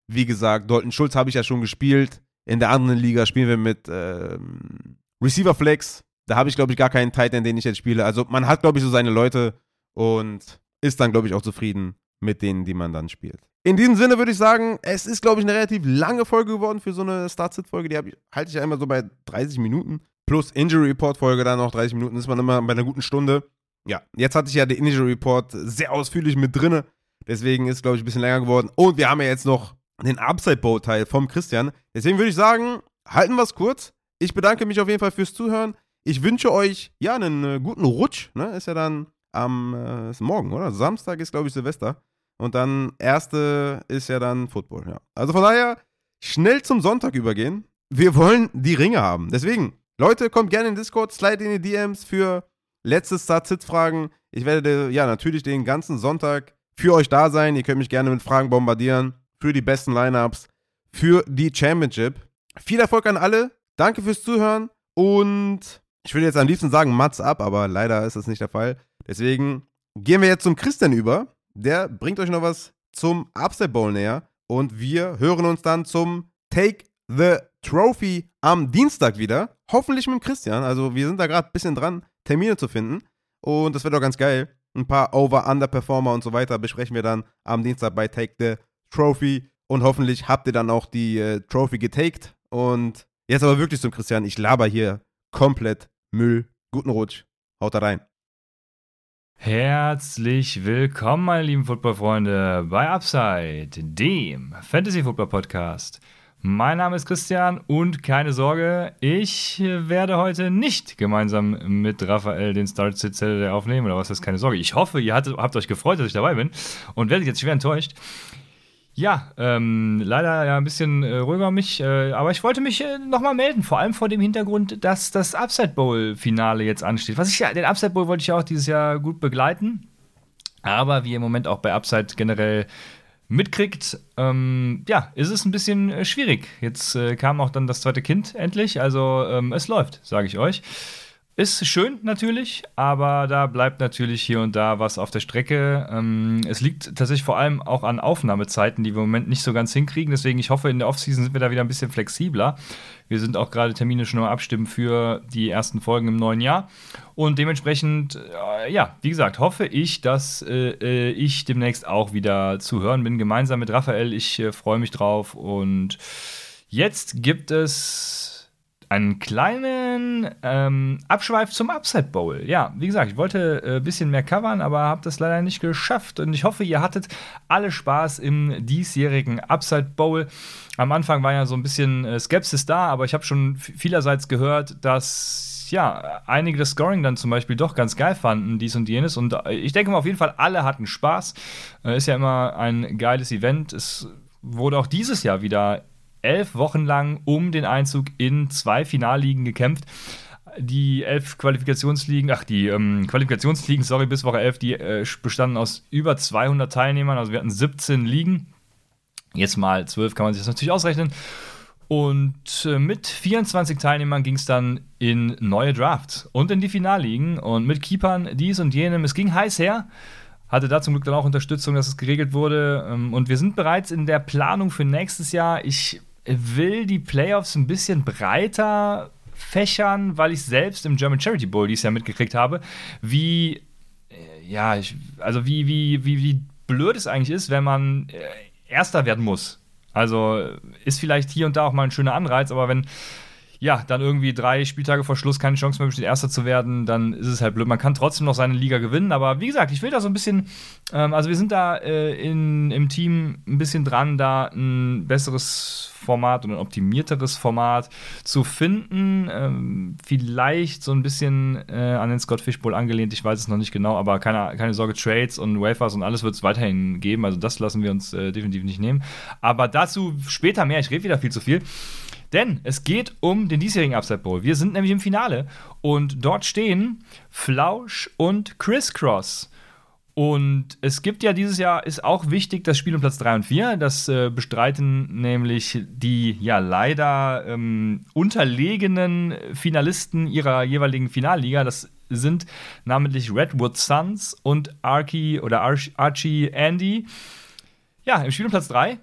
Wie gesagt, Dalton Schulz habe ich ja schon gespielt. In der anderen Liga spielen wir mit ähm, Receiver Flex. Da habe ich, glaube ich, gar keinen Titan, den ich jetzt spiele. Also man hat, glaube ich, so seine Leute und ist dann, glaube ich, auch zufrieden mit denen, die man dann spielt. In diesem Sinne würde ich sagen, es ist, glaube ich, eine relativ lange Folge geworden für so eine Start-Sit-Folge. Die ich, halte ich ja immer so bei 30 Minuten. Plus Injury Report-Folge dann noch 30 Minuten, ist man immer bei einer guten Stunde. Ja, jetzt hatte ich ja den Injury Report sehr ausführlich mit drinne. Deswegen ist, glaube ich, ein bisschen länger geworden. Und wir haben ja jetzt noch den Upside-Bow-Teil vom Christian. Deswegen würde ich sagen, halten wir es kurz. Ich bedanke mich auf jeden Fall fürs Zuhören. Ich wünsche euch ja einen äh, guten Rutsch. Ne? Ist ja dann am äh, morgen, oder? Samstag ist, glaube ich, Silvester. Und dann erste ist ja dann Football. Ja. Also von daher schnell zum Sonntag übergehen. Wir wollen die Ringe haben. Deswegen, Leute, kommt gerne in Discord, slide in die DMs für letzte Start-Sit-Fragen. Ich werde ja natürlich den ganzen Sonntag für euch da sein. Ihr könnt mich gerne mit Fragen bombardieren für die besten Lineups, für die Championship. Viel Erfolg an alle. Danke fürs Zuhören und ich würde jetzt am liebsten sagen, Mats ab, aber leider ist das nicht der Fall. Deswegen gehen wir jetzt zum Christian über. Der bringt euch noch was zum Upset Bowl näher und wir hören uns dann zum Take the Trophy am Dienstag wieder. Hoffentlich mit Christian. Also wir sind da gerade ein bisschen dran, Termine zu finden. Und das wird auch ganz geil. Ein paar Over-Under-Performer und so weiter besprechen wir dann am Dienstag bei Take the Trophy. Und hoffentlich habt ihr dann auch die äh, Trophy getaked. Und Jetzt aber wirklich zum Christian, ich laber hier komplett Müll. Guten Rutsch. Haut da rein. Herzlich willkommen, meine lieben Footballfreunde, bei Upside, dem Fantasy Football Podcast. Mein Name ist Christian und keine Sorge, ich werde heute nicht gemeinsam mit Raphael den Start Saturday aufnehmen oder was ist keine Sorge. Ich hoffe, ihr hattet, habt euch gefreut, dass ich dabei bin und werdet jetzt schwer enttäuscht. Ja, ähm, leider ja ein bisschen äh, ruhiger mich, äh, aber ich wollte mich äh, nochmal melden, vor allem vor dem Hintergrund, dass das Upside Bowl-Finale jetzt ansteht. Was ich ja, den Upside Bowl wollte ich ja auch dieses Jahr gut begleiten, aber wie ihr im Moment auch bei Upside generell mitkriegt, ähm, ja, ist es ein bisschen äh, schwierig. Jetzt äh, kam auch dann das zweite Kind endlich, also ähm, es läuft, sage ich euch. Ist schön natürlich, aber da bleibt natürlich hier und da was auf der Strecke. Ähm, es liegt tatsächlich vor allem auch an Aufnahmezeiten, die wir im Moment nicht so ganz hinkriegen. Deswegen, ich hoffe, in der Offseason sind wir da wieder ein bisschen flexibler. Wir sind auch gerade Termine schon am Abstimmen für die ersten Folgen im neuen Jahr. Und dementsprechend, äh, ja, wie gesagt, hoffe ich, dass äh, äh ich demnächst auch wieder zu hören bin, gemeinsam mit Raphael. Ich äh, freue mich drauf. Und jetzt gibt es einen kleinen ähm, Abschweif zum Upside Bowl. Ja, wie gesagt, ich wollte ein äh, bisschen mehr covern, aber habe das leider nicht geschafft. Und ich hoffe, ihr hattet alle Spaß im diesjährigen Upside Bowl. Am Anfang war ja so ein bisschen äh, Skepsis da, aber ich habe schon vielerseits gehört, dass ja, einige das Scoring dann zum Beispiel doch ganz geil fanden, dies und jenes. Und äh, ich denke mal, auf jeden Fall, alle hatten Spaß. Äh, ist ja immer ein geiles Event. Es wurde auch dieses Jahr wieder elf Wochen lang um den Einzug in zwei Finalligen gekämpft. Die elf Qualifikationsligen, ach, die ähm, Qualifikationsligen, sorry, bis Woche 11, die äh, bestanden aus über 200 Teilnehmern. Also wir hatten 17 Ligen. Jetzt mal 12 kann man sich das natürlich ausrechnen. Und äh, mit 24 Teilnehmern ging es dann in neue Drafts und in die Finalligen und mit Keepern dies und jenem. Es ging heiß her hatte da zum Glück dann auch Unterstützung, dass es geregelt wurde. Ähm, und wir sind bereits in der Planung für nächstes Jahr. Ich will die Playoffs ein bisschen breiter fächern, weil ich selbst im German Charity Bowl dieses Jahr mitgekriegt habe, wie, äh, ja, ich, also wie, wie, wie, wie blöd es eigentlich ist, wenn man äh, Erster werden muss. Also ist vielleicht hier und da auch mal ein schöner Anreiz, aber wenn ja, dann irgendwie drei Spieltage vor Schluss keine Chance mehr besteht, Erster zu werden, dann ist es halt blöd. Man kann trotzdem noch seine Liga gewinnen, aber wie gesagt, ich will da so ein bisschen, ähm, also wir sind da äh, in, im Team ein bisschen dran, da ein besseres Format und ein optimierteres Format zu finden. Ähm, vielleicht so ein bisschen äh, an den Scott Fishbowl angelehnt, ich weiß es noch nicht genau, aber keine, keine Sorge, Trades und Wafers und alles wird es weiterhin geben, also das lassen wir uns äh, definitiv nicht nehmen. Aber dazu später mehr, ich rede wieder viel zu viel. Denn es geht um den diesjährigen Upside Bowl. Wir sind nämlich im Finale und dort stehen Flausch und Crisscross. Und es gibt ja dieses Jahr, ist auch wichtig, das Spiel um Platz 3 und 4. Das äh, bestreiten nämlich die ja leider ähm, unterlegenen Finalisten ihrer jeweiligen Finalliga. Das sind namentlich Redwood Suns und Archie oder Archie Andy. Ja, im Spiel um Platz 3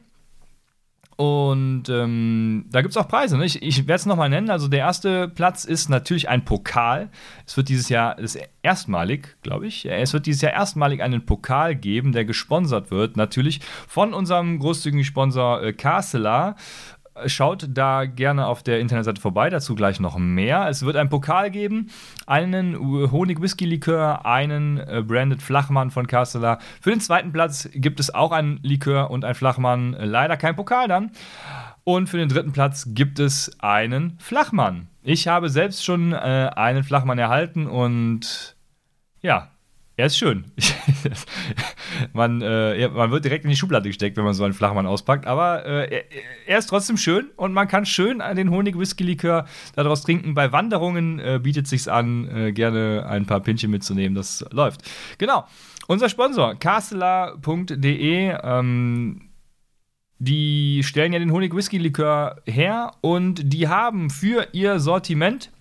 und ähm, da gibt es auch Preise. Ne? Ich, ich werde es nochmal nennen. Also der erste Platz ist natürlich ein Pokal. Es wird dieses Jahr, das erstmalig, glaube ich, es wird dieses Jahr erstmalig einen Pokal geben, der gesponsert wird. Natürlich von unserem großzügigen Sponsor äh, Castela. Schaut da gerne auf der Internetseite vorbei, dazu gleich noch mehr. Es wird einen Pokal geben, einen Honig-Whisky-Likör, einen äh, Branded Flachmann von Castella. Für den zweiten Platz gibt es auch einen Likör und ein Flachmann, leider kein Pokal dann. Und für den dritten Platz gibt es einen Flachmann. Ich habe selbst schon äh, einen Flachmann erhalten und ja, er ist schön. man, äh, man wird direkt in die Schublade gesteckt, wenn man so einen Flachmann auspackt. Aber äh, er ist trotzdem schön und man kann schön den Honig-Whisky-Likör daraus trinken. Bei Wanderungen äh, bietet sich's an, äh, gerne ein paar Pinchen mitzunehmen. Das läuft. Genau. Unser Sponsor, castela.de. Ähm, die stellen ja den Honig-Whisky-Likör her und die haben für ihr Sortiment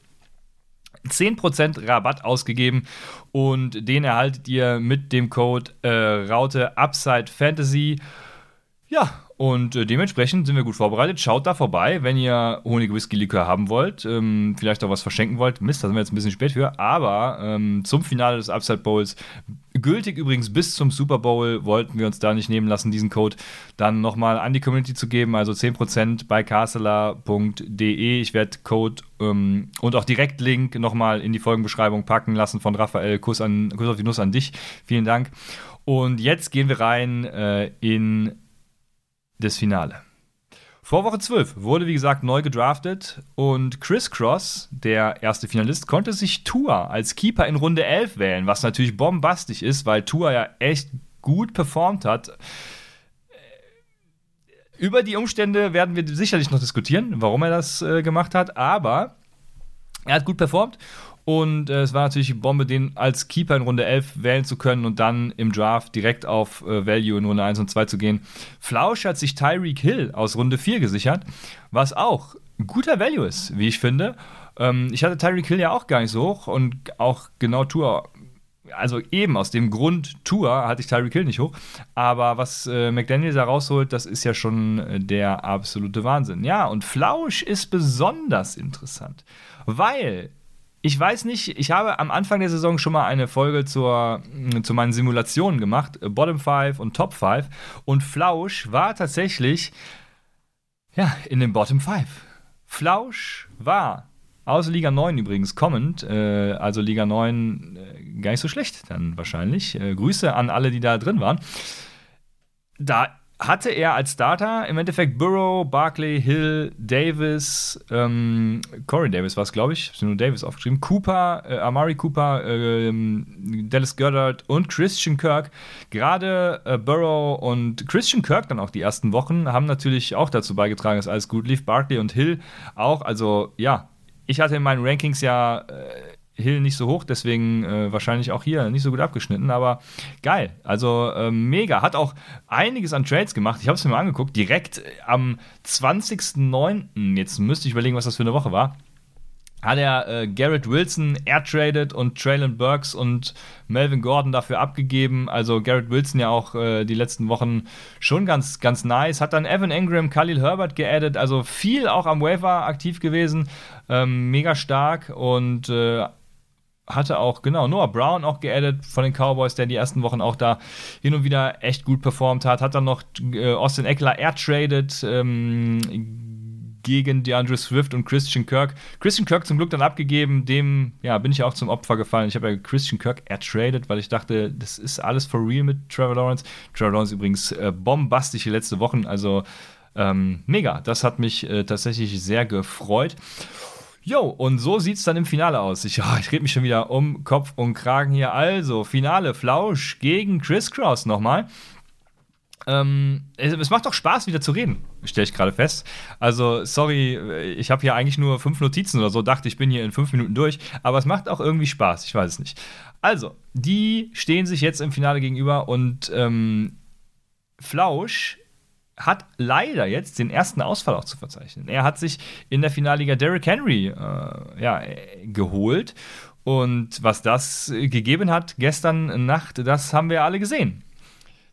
10% Rabatt ausgegeben und den erhaltet ihr mit dem Code äh, Raute Upside Fantasy. Ja, und äh, dementsprechend sind wir gut vorbereitet. Schaut da vorbei, wenn ihr Honig-Whisky-Likör haben wollt. Ähm, vielleicht auch was verschenken wollt. Mist, da sind wir jetzt ein bisschen spät für. Aber ähm, zum Finale des Upside Bowls gültig übrigens bis zum Super Bowl, wollten wir uns da nicht nehmen lassen, diesen Code dann nochmal an die Community zu geben. Also 10% bei castler.de. Ich werde Code ähm, und auch Direktlink nochmal in die Folgenbeschreibung packen lassen von Raphael. Kuss, an, Kuss auf die Nuss an dich. Vielen Dank. Und jetzt gehen wir rein äh, in das Finale. Vor Woche 12 wurde, wie gesagt, neu gedraftet und Chris Cross, der erste Finalist, konnte sich Tua als Keeper in Runde 11 wählen, was natürlich bombastisch ist, weil Tua ja echt gut performt hat. Über die Umstände werden wir sicherlich noch diskutieren, warum er das äh, gemacht hat, aber er hat gut performt und äh, es war natürlich eine Bombe, den als Keeper in Runde 11 wählen zu können und dann im Draft direkt auf äh, Value in Runde 1 und 2 zu gehen. Flausch hat sich Tyreek Hill aus Runde 4 gesichert, was auch guter Value ist, wie ich finde. Ähm, ich hatte Tyreek Hill ja auch gar nicht so hoch und auch genau Tour. Also eben aus dem Grund Tour hatte ich Tyreek Hill nicht hoch. Aber was äh, McDaniel da rausholt, das ist ja schon äh, der absolute Wahnsinn. Ja, und Flausch ist besonders interessant, weil ich weiß nicht, ich habe am Anfang der Saison schon mal eine Folge zur, zu meinen Simulationen gemacht, äh, Bottom 5 und Top 5. Und Flausch war tatsächlich ja, in den Bottom 5. Flausch war aus Liga 9 übrigens kommend, äh, also Liga 9 äh, gar nicht so schlecht dann wahrscheinlich. Äh, Grüße an alle, die da drin waren. Da hatte er als Starter im Endeffekt Burrow, Barkley, Hill, Davis, ähm, Corey Davis war es, glaube ich, ich habe nur Davis aufgeschrieben, Cooper, äh, Amari Cooper, äh, Dallas Goddard und Christian Kirk. Gerade äh, Burrow und Christian Kirk dann auch die ersten Wochen haben natürlich auch dazu beigetragen, dass alles gut lief. Barkley und Hill auch, also ja, ich hatte in meinen Rankings ja äh, Hill nicht so hoch, deswegen äh, wahrscheinlich auch hier nicht so gut abgeschnitten, aber geil. Also äh, mega. Hat auch einiges an Trades gemacht. Ich habe es mir mal angeguckt. Direkt am 20.09., jetzt müsste ich überlegen, was das für eine Woche war, hat er äh, Garrett Wilson airtraded und Traylon Burks und Melvin Gordon dafür abgegeben. Also Garrett Wilson ja auch äh, die letzten Wochen schon ganz, ganz nice. Hat dann Evan Ingram, Khalil Herbert geaddet. Also viel auch am Waiver aktiv gewesen. Ähm, mega stark und äh, hatte auch, genau, Noah Brown auch geaddet von den Cowboys, der die ersten Wochen auch da hin und wieder echt gut performt hat. Hat dann noch äh, Austin Eckler airtraded ähm, gegen DeAndre Swift und Christian Kirk. Christian Kirk zum Glück dann abgegeben, dem ja, bin ich auch zum Opfer gefallen. Ich habe ja Christian Kirk airtraded, weil ich dachte, das ist alles for real mit Trevor Lawrence. Trevor Lawrence übrigens äh, bombastisch die letzte Wochen, also ähm, mega. Das hat mich äh, tatsächlich sehr gefreut. Jo, und so sieht es dann im Finale aus. Ich, oh, ich rede mich schon wieder um Kopf und Kragen hier. Also, Finale, Flausch gegen Chris Cross nochmal. Ähm, es, macht doch Spaß, wieder zu reden, stelle ich gerade fest. Also, sorry, ich habe hier eigentlich nur fünf Notizen oder so, dachte, ich bin hier in fünf Minuten durch, aber es macht auch irgendwie Spaß, ich weiß es nicht. Also, die stehen sich jetzt im Finale gegenüber und ähm, Flausch hat leider jetzt den ersten Ausfall auch zu verzeichnen. Er hat sich in der Finalliga Derrick Henry äh, ja, geholt. Und was das gegeben hat gestern Nacht, das haben wir alle gesehen.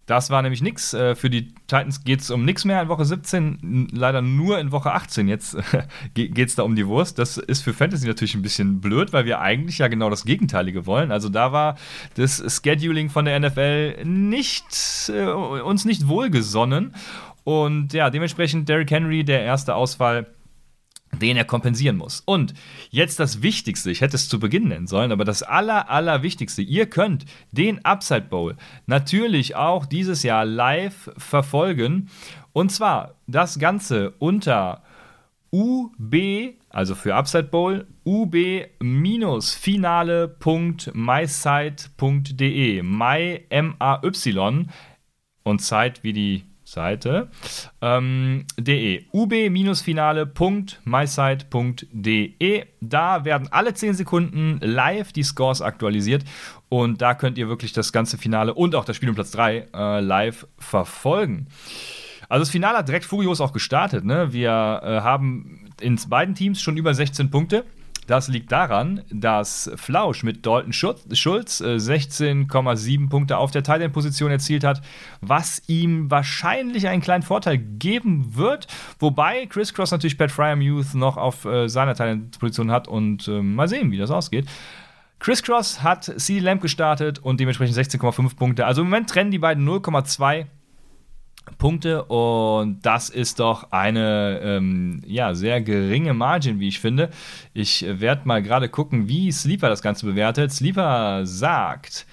Das war nämlich nichts. Äh, für die Titans geht es um nichts mehr in Woche 17, leider nur in Woche 18. Jetzt geht es da um die Wurst. Das ist für Fantasy natürlich ein bisschen blöd, weil wir eigentlich ja genau das Gegenteilige wollen. Also da war das Scheduling von der NFL nicht, äh, uns nicht wohlgesonnen. Und ja, dementsprechend Derrick Henry, der erste Ausfall, den er kompensieren muss. Und jetzt das Wichtigste, ich hätte es zu Beginn nennen sollen, aber das aller, allerwichtigste, ihr könnt den Upside Bowl natürlich auch dieses Jahr live verfolgen. Und zwar das Ganze unter UB, also für Upside Bowl, ub-finale.mysite.de. My, M-A-Y und Zeit wie die Seite. Ähm, de ub-finale.mysite.de. Da werden alle 10 Sekunden live die Scores aktualisiert und da könnt ihr wirklich das ganze Finale und auch das Spiel um Platz 3 äh, live verfolgen. Also das Finale hat direkt furios auch gestartet. Ne? Wir äh, haben in beiden Teams schon über 16 Punkte. Das liegt daran, dass Flausch mit Dalton Schulz 16,7 äh, Punkte auf der Titan-Position erzielt hat, was ihm wahrscheinlich einen kleinen Vorteil geben wird. Wobei Chris Cross natürlich Pat Fryermuth noch auf äh, seiner Titan-Position hat und äh, mal sehen, wie das ausgeht. Chris Cross hat CD Lamb gestartet und dementsprechend 16,5 Punkte. Also im Moment trennen die beiden 0,2 Punkte und das ist doch eine ähm, ja, sehr geringe Margin, wie ich finde. Ich werde mal gerade gucken, wie Sleeper das Ganze bewertet. Sleeper sagt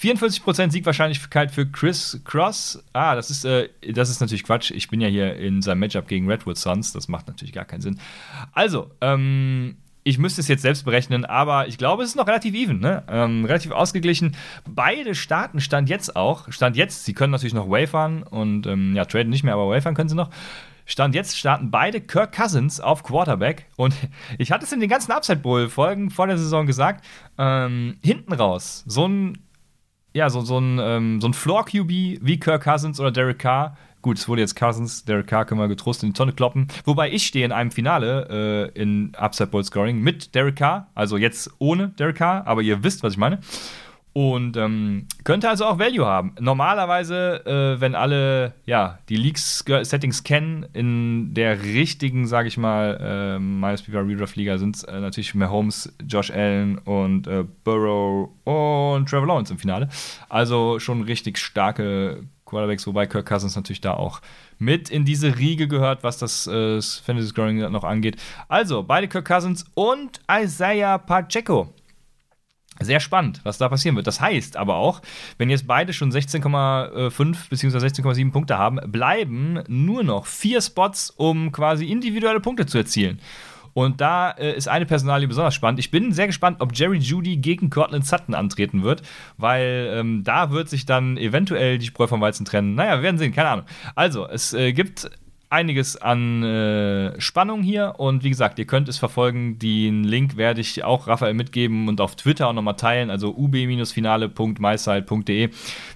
44% Siegwahrscheinlichkeit für Chris Cross. Ah, das ist, äh, das ist natürlich Quatsch. Ich bin ja hier in seinem Matchup gegen Redwood Suns. Das macht natürlich gar keinen Sinn. Also, ähm, ich müsste es jetzt selbst berechnen, aber ich glaube, es ist noch relativ even, ne? ähm, relativ ausgeglichen. Beide Staaten stand jetzt auch, stand jetzt, sie können natürlich noch wafern und ähm, ja, traden nicht mehr, aber wafern können sie noch. Stand jetzt starten beide Kirk Cousins auf Quarterback. Und ich hatte es in den ganzen Upside Bowl-Folgen vor der Saison gesagt: ähm, hinten raus, so ein, ja, so, so ein, ähm, so ein Floor-QB wie Kirk Cousins oder Derek Carr Gut, es wurde jetzt Cousins, Derek Carr können wir getrost in die Tonne kloppen. Wobei ich stehe in einem Finale äh, in Upside Bowl Scoring mit Derek Carr. Also jetzt ohne Derek Carr, aber ihr wisst, was ich meine. Und ähm, könnte also auch Value haben. Normalerweise, äh, wenn alle ja, die Leaks-Settings kennen, in der richtigen, sage ich mal, äh, MySPV Redraft Liga sind es äh, natürlich Mahomes, Josh Allen und äh, Burrow und Trevor Lawrence im Finale. Also schon richtig starke Quarterbacks, wobei Kirk Cousins natürlich da auch mit in diese Riege gehört, was das äh, Fantasy Scoring noch angeht. Also, beide Kirk Cousins und Isaiah Pacheco. Sehr spannend, was da passieren wird. Das heißt aber auch, wenn jetzt beide schon 16,5 bzw. 16,7 Punkte haben, bleiben nur noch vier Spots, um quasi individuelle Punkte zu erzielen. Und da äh, ist eine Personalie besonders spannend. Ich bin sehr gespannt, ob Jerry Judy gegen Cortland Sutton antreten wird, weil ähm, da wird sich dann eventuell die Spreu vom Weizen trennen. Naja, wir werden sehen, keine Ahnung. Also, es äh, gibt einiges an äh, Spannung hier und wie gesagt, ihr könnt es verfolgen. Den Link werde ich auch Raphael mitgeben und auf Twitter auch nochmal teilen, also ub-finale.myside.de,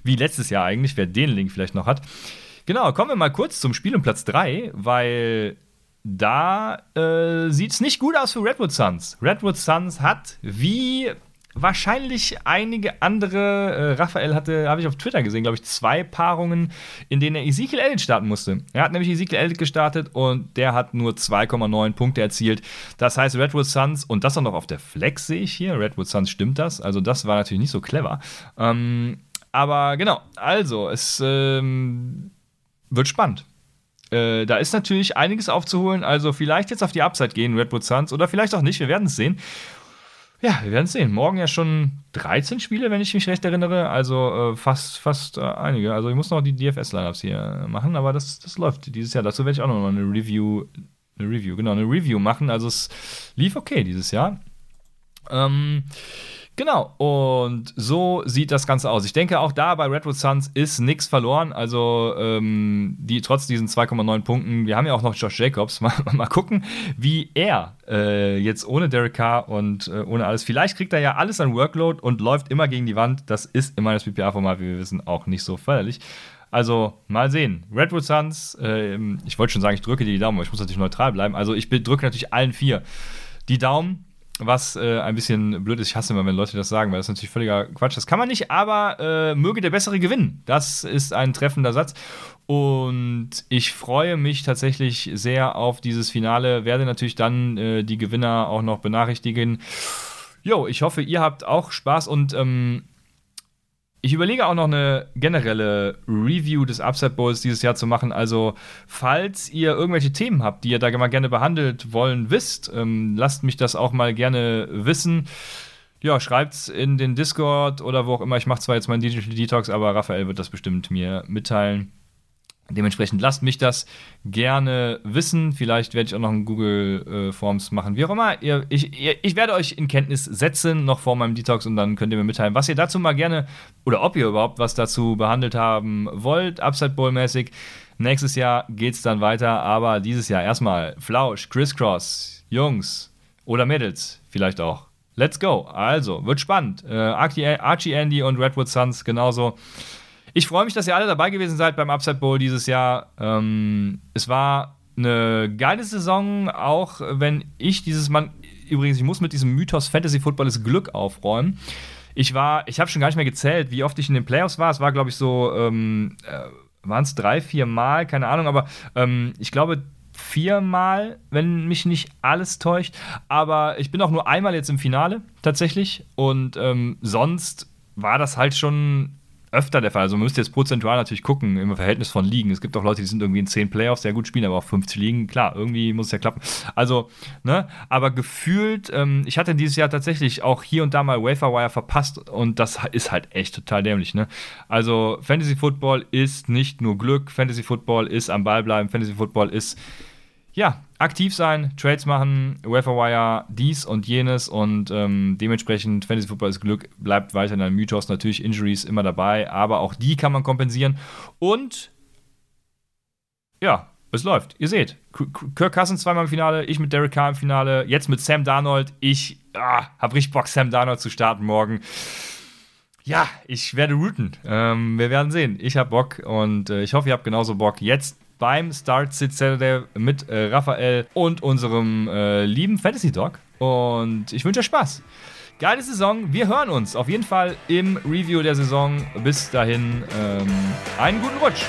wie letztes Jahr eigentlich, wer den Link vielleicht noch hat. Genau, kommen wir mal kurz zum Spiel um Platz 3, weil da äh, sieht es nicht gut aus für Redwood Suns. Redwood Suns hat, wie wahrscheinlich einige andere, äh, Raphael hatte, habe ich auf Twitter gesehen, glaube ich, zwei Paarungen, in denen er Ezekiel Elliott starten musste. Er hat nämlich Ezekiel Elliott gestartet und der hat nur 2,9 Punkte erzielt. Das heißt, Redwood Suns, und das auch noch auf der Flex sehe ich hier, Redwood Suns stimmt das, also das war natürlich nicht so clever. Ähm, aber genau, also, es ähm, wird spannend. Äh, da ist natürlich einiges aufzuholen. Also vielleicht jetzt auf die Upside gehen, Redwood Suns, oder vielleicht auch nicht. Wir werden es sehen. Ja, wir werden es sehen. Morgen ja schon 13 Spiele, wenn ich mich recht erinnere. Also äh, fast, fast äh, einige. Also ich muss noch die DFS-Lineups hier machen, aber das, das läuft dieses Jahr. Dazu werde ich auch noch mal eine Review, eine Review, genau, eine Review machen. Also es lief okay dieses Jahr. Ähm, Genau, und so sieht das Ganze aus. Ich denke, auch da bei Redwood Suns ist nichts verloren. Also, ähm, die, trotz diesen 2,9 Punkten, wir haben ja auch noch Josh Jacobs. Mal, mal gucken, wie er äh, jetzt ohne Derek Carr und äh, ohne alles, vielleicht kriegt er ja alles an Workload und läuft immer gegen die Wand. Das ist immer das PPA-Format, wie wir wissen, auch nicht so förderlich. Also, mal sehen. Redwood Suns, äh, ich wollte schon sagen, ich drücke dir die Daumen, aber ich muss natürlich neutral bleiben. Also, ich drücke natürlich allen vier die Daumen was äh, ein bisschen blöd ist. Ich hasse immer, wenn Leute das sagen, weil das natürlich völliger Quatsch. Das kann man nicht, aber äh, möge der Bessere gewinnen. Das ist ein treffender Satz. Und ich freue mich tatsächlich sehr auf dieses Finale. Werde natürlich dann äh, die Gewinner auch noch benachrichtigen. Jo, ich hoffe, ihr habt auch Spaß und ähm, ich überlege auch noch eine generelle Review des Upside Bowls dieses Jahr zu machen. Also, falls ihr irgendwelche Themen habt, die ihr da mal gerne behandelt wollen wisst, ähm, lasst mich das auch mal gerne wissen. Ja, schreibt's in den Discord oder wo auch immer. Ich mache zwar jetzt meinen Digital Detox, aber Raphael wird das bestimmt mir mitteilen. Dementsprechend lasst mich das gerne wissen. Vielleicht werde ich auch noch ein Google äh, Forms machen. Wie auch immer. Ihr, ich, ihr, ich werde euch in Kenntnis setzen, noch vor meinem Detox, und dann könnt ihr mir mitteilen, was ihr dazu mal gerne oder ob ihr überhaupt was dazu behandelt haben wollt, Upside Bowl-mäßig. Nächstes Jahr geht es dann weiter, aber dieses Jahr erstmal Flausch, Crisscross, Jungs oder Mädels vielleicht auch. Let's go. Also, wird spannend. Äh, Archie Andy und Redwood Suns genauso. Ich freue mich, dass ihr alle dabei gewesen seid beim Upside Bowl dieses Jahr. Ähm, es war eine geile Saison, auch wenn ich dieses Mann, übrigens, ich muss mit diesem Mythos Fantasy Football das Glück aufräumen. Ich war, ich habe schon gar nicht mehr gezählt, wie oft ich in den Playoffs war. Es war, glaube ich, so, ähm, äh, waren es drei, vier Mal, keine Ahnung, aber ähm, ich glaube, viermal, wenn mich nicht alles täuscht. Aber ich bin auch nur einmal jetzt im Finale tatsächlich. Und ähm, sonst war das halt schon öfter der Fall. Also man müsste jetzt prozentual natürlich gucken im Verhältnis von Ligen. Es gibt auch Leute, die sind irgendwie in 10 Playoffs sehr gut spielen, aber auch 50 Ligen. Klar, irgendwie muss es ja klappen. Also, ne, aber gefühlt, ähm, ich hatte dieses Jahr tatsächlich auch hier und da mal Waferwire verpasst und das ist halt echt total dämlich, ne? Also, Fantasy Football ist nicht nur Glück, Fantasy Football ist am Ball bleiben, Fantasy Football ist ja, aktiv sein, Trades machen, Waferwire, dies und jenes und ähm, dementsprechend Fantasy Football ist Glück, bleibt weiterhin ein Mythos. Natürlich Injuries immer dabei, aber auch die kann man kompensieren. Und ja, es läuft. Ihr seht, Kirk Cousins zweimal im Finale, ich mit Derek Carr im Finale, jetzt mit Sam Darnold. Ich ah, habe richtig Bock, Sam Darnold zu starten morgen. Ja, ich werde routen. Ähm, wir werden sehen. Ich habe Bock und äh, ich hoffe, ihr habt genauso Bock. Jetzt beim Start Sit Saturday mit äh, Raphael und unserem äh, lieben Fantasy Dog. Und ich wünsche euch Spaß. Geile Saison. Wir hören uns auf jeden Fall im Review der Saison. Bis dahin, ähm, einen guten Rutsch.